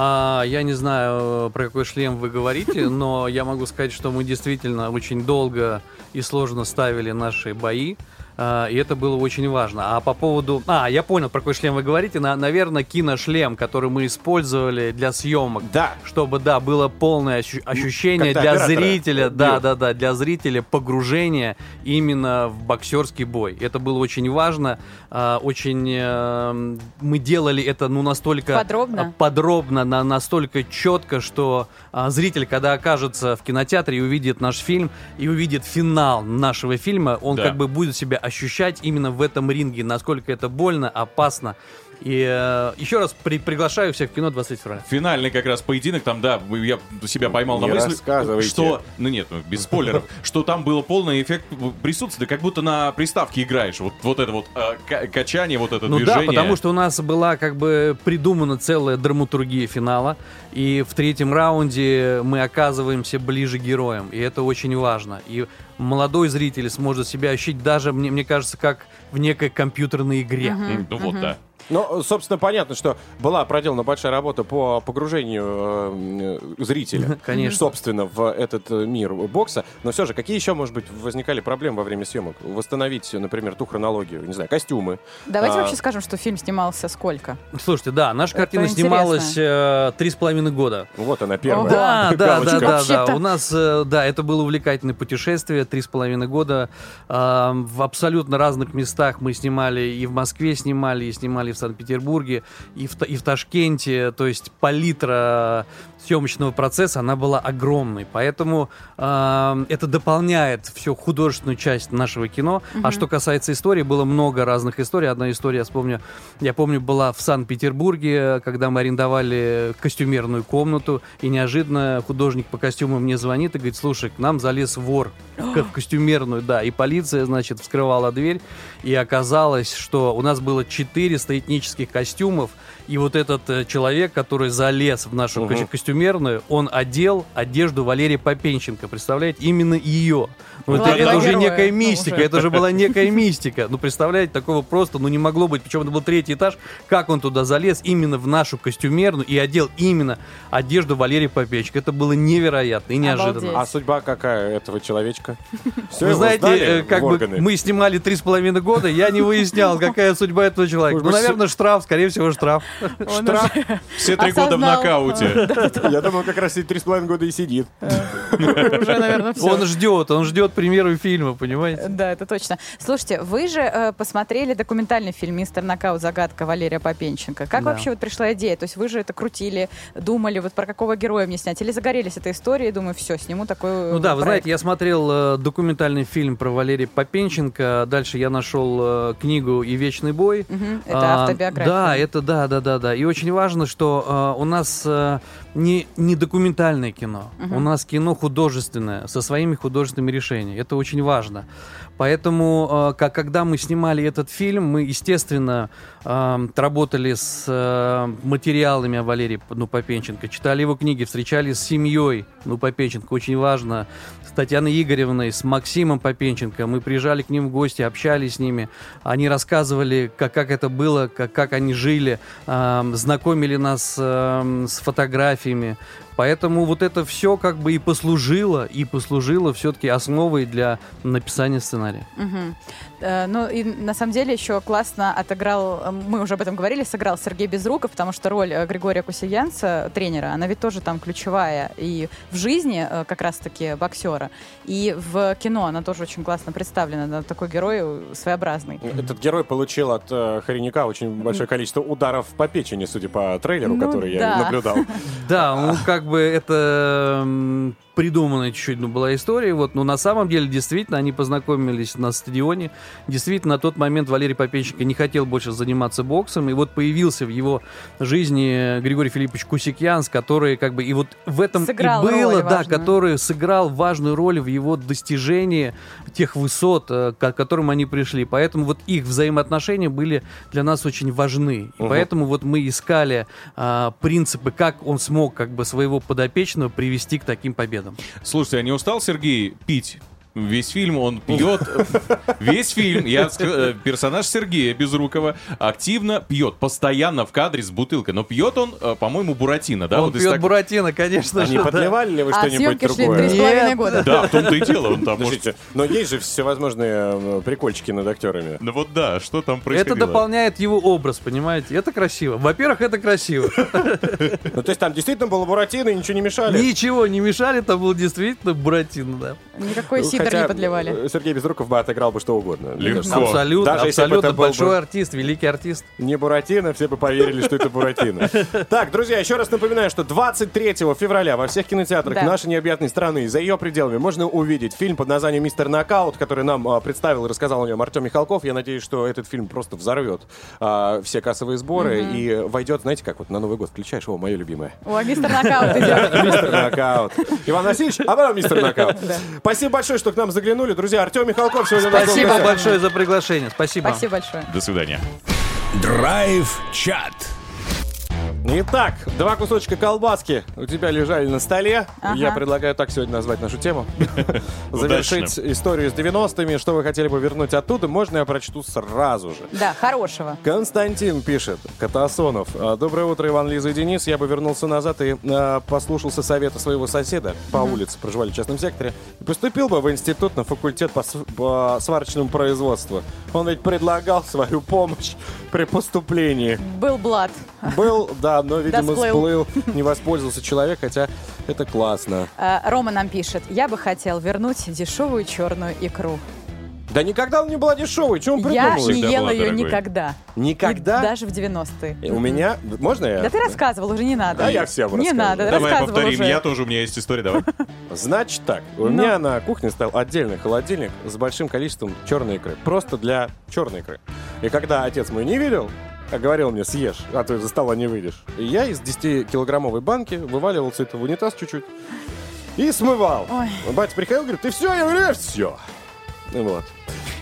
S9: А, я не знаю, про какой шлем вы говорите, но я могу сказать, что мы действительно очень долго и сложно ставили наши бои. А, И это было очень важно. А по поводу... А, я понял, про какой шлем вы говорите. На, наверное, киношлем, который мы использовали для съемок.
S1: Да.
S9: Чтобы, да, было полное ощу- ощущение
S1: Когда
S9: для зрителя. Да, да, да, для зрителя погружение именно в боксерский бой. Это было очень важно. а, Очень... э, Мы делали это, ну, настолько...
S2: Подробно?
S9: подробно, на, настолько четко, что а, зритель, когда окажется в кинотеатре и увидит наш фильм, и увидит финал нашего фильма, он
S3: Да.
S9: как бы будет себя ощущать именно в этом ринге, насколько это больно, опасно. И э, еще раз при- приглашаю всех в кино 23 февраля.
S3: Финальный как раз поединок, там, да, я себя поймал
S1: Не
S3: на мысли, что, ну нет, ну, без спойлеров, что там было полный эффект присутствия, как будто на приставке играешь, вот, вот это вот э, ка- качание, вот это
S9: Ну
S3: движение.
S9: да, потому что у нас была как бы придумана целая драматургия финала, и в третьем раунде мы оказываемся ближе к героям, и это очень важно. И молодой зритель сможет себя ощутить даже, мне, мне кажется, как в некой компьютерной игре.
S3: Ну вот, да.
S1: Ну, собственно, понятно, что была проделана большая работа по погружению э, зрителя,
S9: Конечно.
S1: собственно, в этот э, мир бокса. Но все же, какие еще, может быть, возникали проблемы во время съемок? Восстановить, например, ту хронологию, не знаю, костюмы.
S2: Давайте
S1: А,
S2: вообще скажем, что фильм снимался сколько?
S9: Слушайте, да, наша
S2: Это
S9: картина
S2: интересно.
S9: снималась э, три с половиной года.
S1: Вот она первая.
S9: Да, да, да, да, да. У нас, э, да, это было увлекательное путешествие, три с половиной года. В абсолютно разных местах мы снимали, и в Москве снимали, и снимали в Санкт-Петербурге, и в, и в Ташкенте. То есть палитра съемочного процесса, она была огромной. Поэтому а, это дополняет всю художественную часть нашего кино. А что касается истории, было много разных историй. Одна история, я вспомню, я помню, была в Санкт-Петербурге, когда мы арендовали костюмерную комнату, и неожиданно художник по костюмам мне звонит и говорит, слушай, к нам залез вор в в костюмерную, да, и полиция, значит, вскрывала дверь, и оказалось, что у нас было 400 этнических костюмов, и вот этот э, человек, который залез в нашу ко- костюмерную, он одел одежду Валерия Попенченко, представляете, именно ее. Ну, это, это уже
S2: героя,
S9: некая
S2: ну,
S9: мистика,
S2: уже.
S9: это же была некая мистика. Ну, представляете, такого просто, ну, не могло быть. Причем это был третий этаж. Как он туда залез именно в нашу костюмерную и одел именно одежду Валерия Попечка. Это было невероятно и неожиданно.
S2: Обалдеть.
S1: А судьба какая этого человечка? Все
S9: Вы знаете, э, как бы мы снимали три с половиной года, я не выяснял, какая судьба этого человека. Ну, наверное, штраф, скорее всего, штраф.
S1: Штраф.
S3: Все три года в нокауте.
S1: Я думаю, как раз эти три с половиной года и сидит.
S2: уже, наверное, все.
S9: Он ждет, он ждет премьеру фильма, понимаете?
S2: Да, это точно. Слушайте, вы же э, посмотрели документальный фильм «Мистер Нокаут. Загадка» Валерия Попенченко. Как вообще вот пришла идея? То есть вы же это крутили, думали, вот про какого героя мне снять? Или загорелись этой историей, думаю, все, сниму такой
S9: Ну да, вы знаете, я смотрел э, документальный фильм про Валерия Попенченко. Дальше я нашел э, книгу «И вечный бой».
S2: Это
S9: А,
S2: автобиография.
S9: Да, это да, да, да, да. И очень важно, что э, у нас э, не, не документальное кино, у нас кино художественное, со своими художественными решениями. Это очень важно. Поэтому, э, как, когда мы снимали этот фильм, мы, естественно, э, работали с э, материалами о Валерии ну, Попенченко, читали его книги, встречались с семьей ну, Попенченко, очень важно, с Татьяной Игоревной, с Максимом Попенченко. Мы приезжали к ним в гости, общались с ними. Они рассказывали, как, как это было, как, как они жили, эм, знакомили нас с фотографиями. Поэтому вот это все как бы и послужило, и послужило все-таки основой для написания сценария.
S2: Мгм. Э, Ну и на самом деле еще классно отыграл, э, мы уже об этом говорили, сыграл Сергей Безруков, потому что роль э, Григория Кусиянца, тренера, она ведь тоже там ключевая и в жизни э, как раз-таки боксера, и в кино она тоже очень классно представлена. Она такой герой своеобразный.
S1: Этот герой получил от э, Хореняка очень большое количество ударов по печени, судя по трейлеру,
S2: Ну
S1: который я
S2: да.
S1: наблюдал.
S9: Да, ну как бы это придуманная чуть-чуть ну, была история, вот, но на самом деле действительно они познакомились на стадионе. Действительно, на тот момент Валерий Попеченко не хотел больше заниматься боксом, и вот появился в его жизни Григорий Филиппович Кусикьянс, который как бы и вот в этом
S2: Сыграл
S9: и было, да,
S2: важную.
S9: который сыграл важную роль в его достижении тех высот, э, к которым они пришли. Поэтому вот их взаимоотношения были для нас очень важны. И
S1: Мгм.
S9: поэтому вот мы искали а, принципы, как он смог как бы своего подопечного привести к таким победам.
S3: Слушайте, а не устал Сергей пить? Весь фильм он пьет. Весь фильм. Я э, персонаж Сергея Безрукова активно пьет, постоянно в кадре с бутылкой. Но пьет он, э, по-моему, Буратино, да?
S9: он пьет Буратино, конечно же.
S1: не подливали ли вы
S2: А
S1: что-нибудь
S2: шли три
S1: другое?
S2: с половиной года.
S3: Да, в том-то и дело. Он там может...
S1: Но есть же всевозможные э, прикольчики над актерами.
S3: Ну вот да, что там
S9: Это
S3: происходило?
S9: дополняет его образ, понимаете? Это красиво. Во-первых, это красиво.
S1: Ну, то есть там действительно было Буратино и ничего не мешали?
S9: Ничего не мешали, там был действительно Буратино, да.
S2: Никакой сидр
S1: Хотя,
S2: не подливали.
S1: э, Сергей Безруков бы отыграл бы что угодно.
S3: Легко.
S9: Абсолютно,
S1: Даже если бы
S9: абсолютно
S1: был бы-
S9: большой артист, великий артист.
S1: Не Буратино, все бы поверили, что это Буратино. Так, друзья, еще раз напоминаю, что 23 февраля во всех кинотеатрах нашей необъятной страны и за ее пределами можно увидеть фильм под названием «Мистер Нокаут», который нам а, представил и рассказал о нем Артем Михалков. Я надеюсь, что этот фильм просто взорвет а, все кассовые сборы и войдет, знаете, как вот на Новый год включаешь, о, мое любимое.
S2: О, мистер Нокаут идет.
S1: Мистер Нокаут. Иван Васильевич, а потом мистер Нокаут. Спасибо большое, что к нам заглянули. Друзья, Артем Михалков сегодня
S9: Спасибо
S1: гостях.
S9: большое за приглашение. Спасибо.
S2: Спасибо большое.
S3: До свидания.
S4: Драйв-чат.
S1: Итак, два кусочка колбаски у тебя лежали на столе.
S2: Ага.
S1: Я предлагаю так сегодня назвать нашу тему. Завершить историю с 90-ми. Что вы хотели бы вернуть оттуда, можно я прочту сразу же.
S2: Да, хорошего.
S1: Константин пишет, Катасонов. «А, Доброе утро, Иван, Лиза и Денис. Я бы вернулся назад и а, послушался совета своего соседа по улице, проживали в частном секторе, и поступил бы в институт на факультет по, с- по сварочному производству. Он ведь предлагал свою помощь при поступлении.
S2: Был Блад.
S1: Был, да, но, видимо,
S2: сплыл.
S1: не воспользовался человек, хотя это классно.
S2: А, Рома нам пишет, я бы хотел вернуть дешевую черную икру.
S1: Да никогда она не была дешевой, что он
S2: Я
S1: придумал?
S2: не
S3: Всегда
S2: ела ее
S3: дорогой.
S2: никогда.
S1: Никогда?
S2: И даже в 90-е.
S1: И У меня... Можно я?
S2: Да ты рассказывал, уже не надо.
S1: А я всем
S2: Не надо,
S3: Давай повторим.
S2: уже.
S3: Я тоже, у меня есть история, давай.
S1: Значит так, у
S2: Ну.
S1: меня на кухне стоял отдельный холодильник с большим количеством черной икры. Просто для черной икры. И когда отец мой не видел, а говорил мне, съешь, а то из-за стола не выйдешь. И я из 10-килограммовой банки вываливал все это в унитаз чуть-чуть и смывал.
S2: Ой.
S1: Батя приходил, говорит, ты все, я говорю, все. Вот.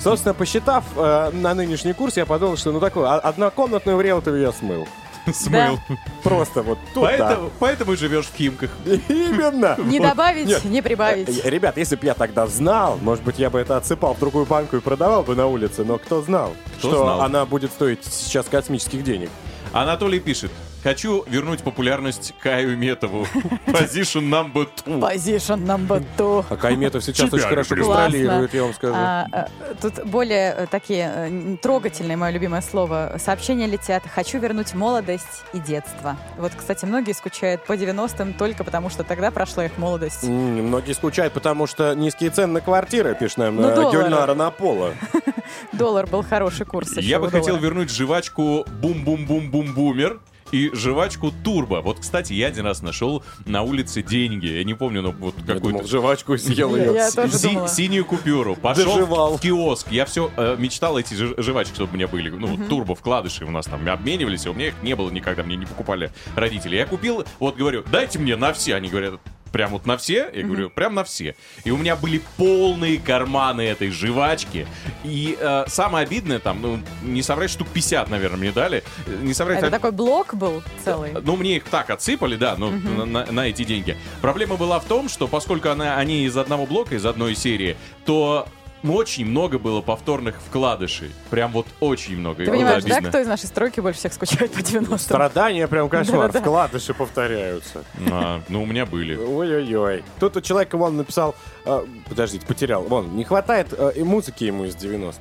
S1: Собственно, посчитав э, на нынешний курс, я подумал, что ну такой а- однокомнатную в я смыл.
S3: Смыл.
S1: Просто вот туда.
S3: Поэтому, живешь в Химках.
S1: Именно.
S2: Не добавить, не прибавить.
S1: Э, Ребят, если бы я тогда знал, может быть, я бы это отсыпал в другую банку и продавал бы на улице, но кто знал, что она будет стоить сейчас космических денег.
S3: Анатолий пишет. Хочу вернуть популярность Каю Метову. Position number two.
S2: Position number two.
S1: А Кайметов сейчас
S3: Тебя
S1: очень хорошо гастролирует, я вам скажу.
S2: А, а, тут более э, такие э, трогательные, мое любимое слово. Сообщения летят. Хочу вернуть молодость и детство. Вот, кстати, многие скучают по 90-м только потому, что тогда прошла их молодость.
S1: М, Многие скучают, потому что низкие цены на квартиры, пишет нам
S2: Ну,
S1: э,
S2: доллары.
S1: Гюльнара Напола.
S2: Доллар был хороший курс.
S3: Я бы хотел вернуть жвачку Бум-Бум-Бум-Бум-Бумер и жвачку Турбо. Вот, кстати, я один раз нашел на улице деньги. Я не помню, но вот какой-то...
S1: жвачку съел ее.
S3: синюю купюру. Пошел
S1: Доживал.
S3: в киоск. Я все мечтал эти жвачки, чтобы у меня были. Ну, турбо, вкладыши у нас там обменивались, а у меня их не было никогда. Мне не покупали родители. Я купил, вот говорю, дайте мне на все. Они говорят, прям вот на все? Я говорю, прям на все. И у меня были полные карманы этой жвачки. И э, самое обидное там, ну, не соврать, штук 50, наверное, мне дали. Э, Не соврать,
S2: Это
S3: а-
S2: такой блок был целый.
S3: ну, мне их так отсыпали, да, ну, на, на- на эти деньги. Проблема была в том, что поскольку она, они из одного блока, из одной серии, то очень много было повторных вкладышей. Прям вот очень много. И
S2: Ты понимаешь, да, кто из нашей стройки больше всех скучает по 90-м?
S1: Страдания прям кошмар.
S2: Да-да-да.
S1: Вкладыши повторяются.
S3: А, ну, у меня были.
S1: Ой-ой-ой. Тут у человека вон написал... э, подождите, потерял. Вон, не хватает э, и музыки ему из 90-х.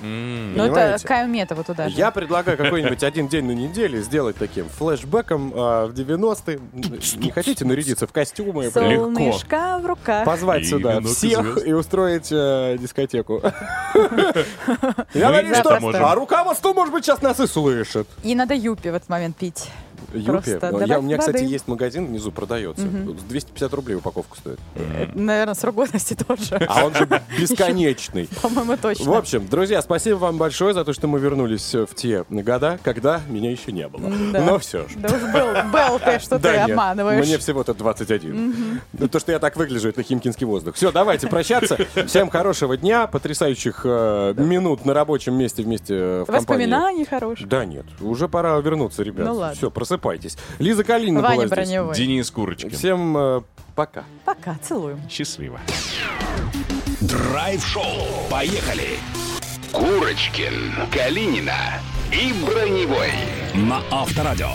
S2: Ну, это
S1: Понимаете?
S2: Каю Метова туда же.
S1: Я предлагаю какой-нибудь один день на неделе сделать таким флешбеком э, в 90-е. Не хотите нарядиться в костюмы?
S2: Солнышко в руках.
S1: Позвать
S3: И
S1: сюда всех
S3: звезд.
S1: и устроить э, дискотеку. Я надеюсь,
S3: это
S1: что... А руководство, может быть, сейчас нас и слышит.
S2: И надо юпи в этот момент пить.
S1: Юпи. Ну, я- У меня, кстати,
S2: воды.
S1: есть магазин внизу, продается. 250 рублей упаковка стоит.
S2: Это, наверное, срок годности тоже.
S1: А он же бесконечный.
S2: По-моему, точно.
S1: В общем, друзья, спасибо вам большое за то, что мы вернулись э, в те года, когда меня еще не было.
S2: Да.
S1: Ну все ж.
S2: Да уж был, был ты, что
S1: Да
S2: ты
S1: нет,
S2: обманываешь.
S1: Мне всего-то 21. Да То, что я так выгляжу, это химкинский воздух. Все, давайте прощаться. Всем хорошего дня, потрясающих э, минут на рабочем месте вместе э, в компании.
S2: Воспоминаний хороших.
S1: Да нет, уже пора вернуться, ребят.
S2: Ну ладно.
S1: Все, просыпайтесь. Лиза Калинина была
S2: Ваня
S1: здесь.
S2: Броневой.
S3: Денис Курочкин.
S1: Всем э, пока.
S2: Пока, целуем.
S3: Счастливо.
S4: Драйв-шоу. Поехали. Курочкин, Калинина и Броневой на Авторадио.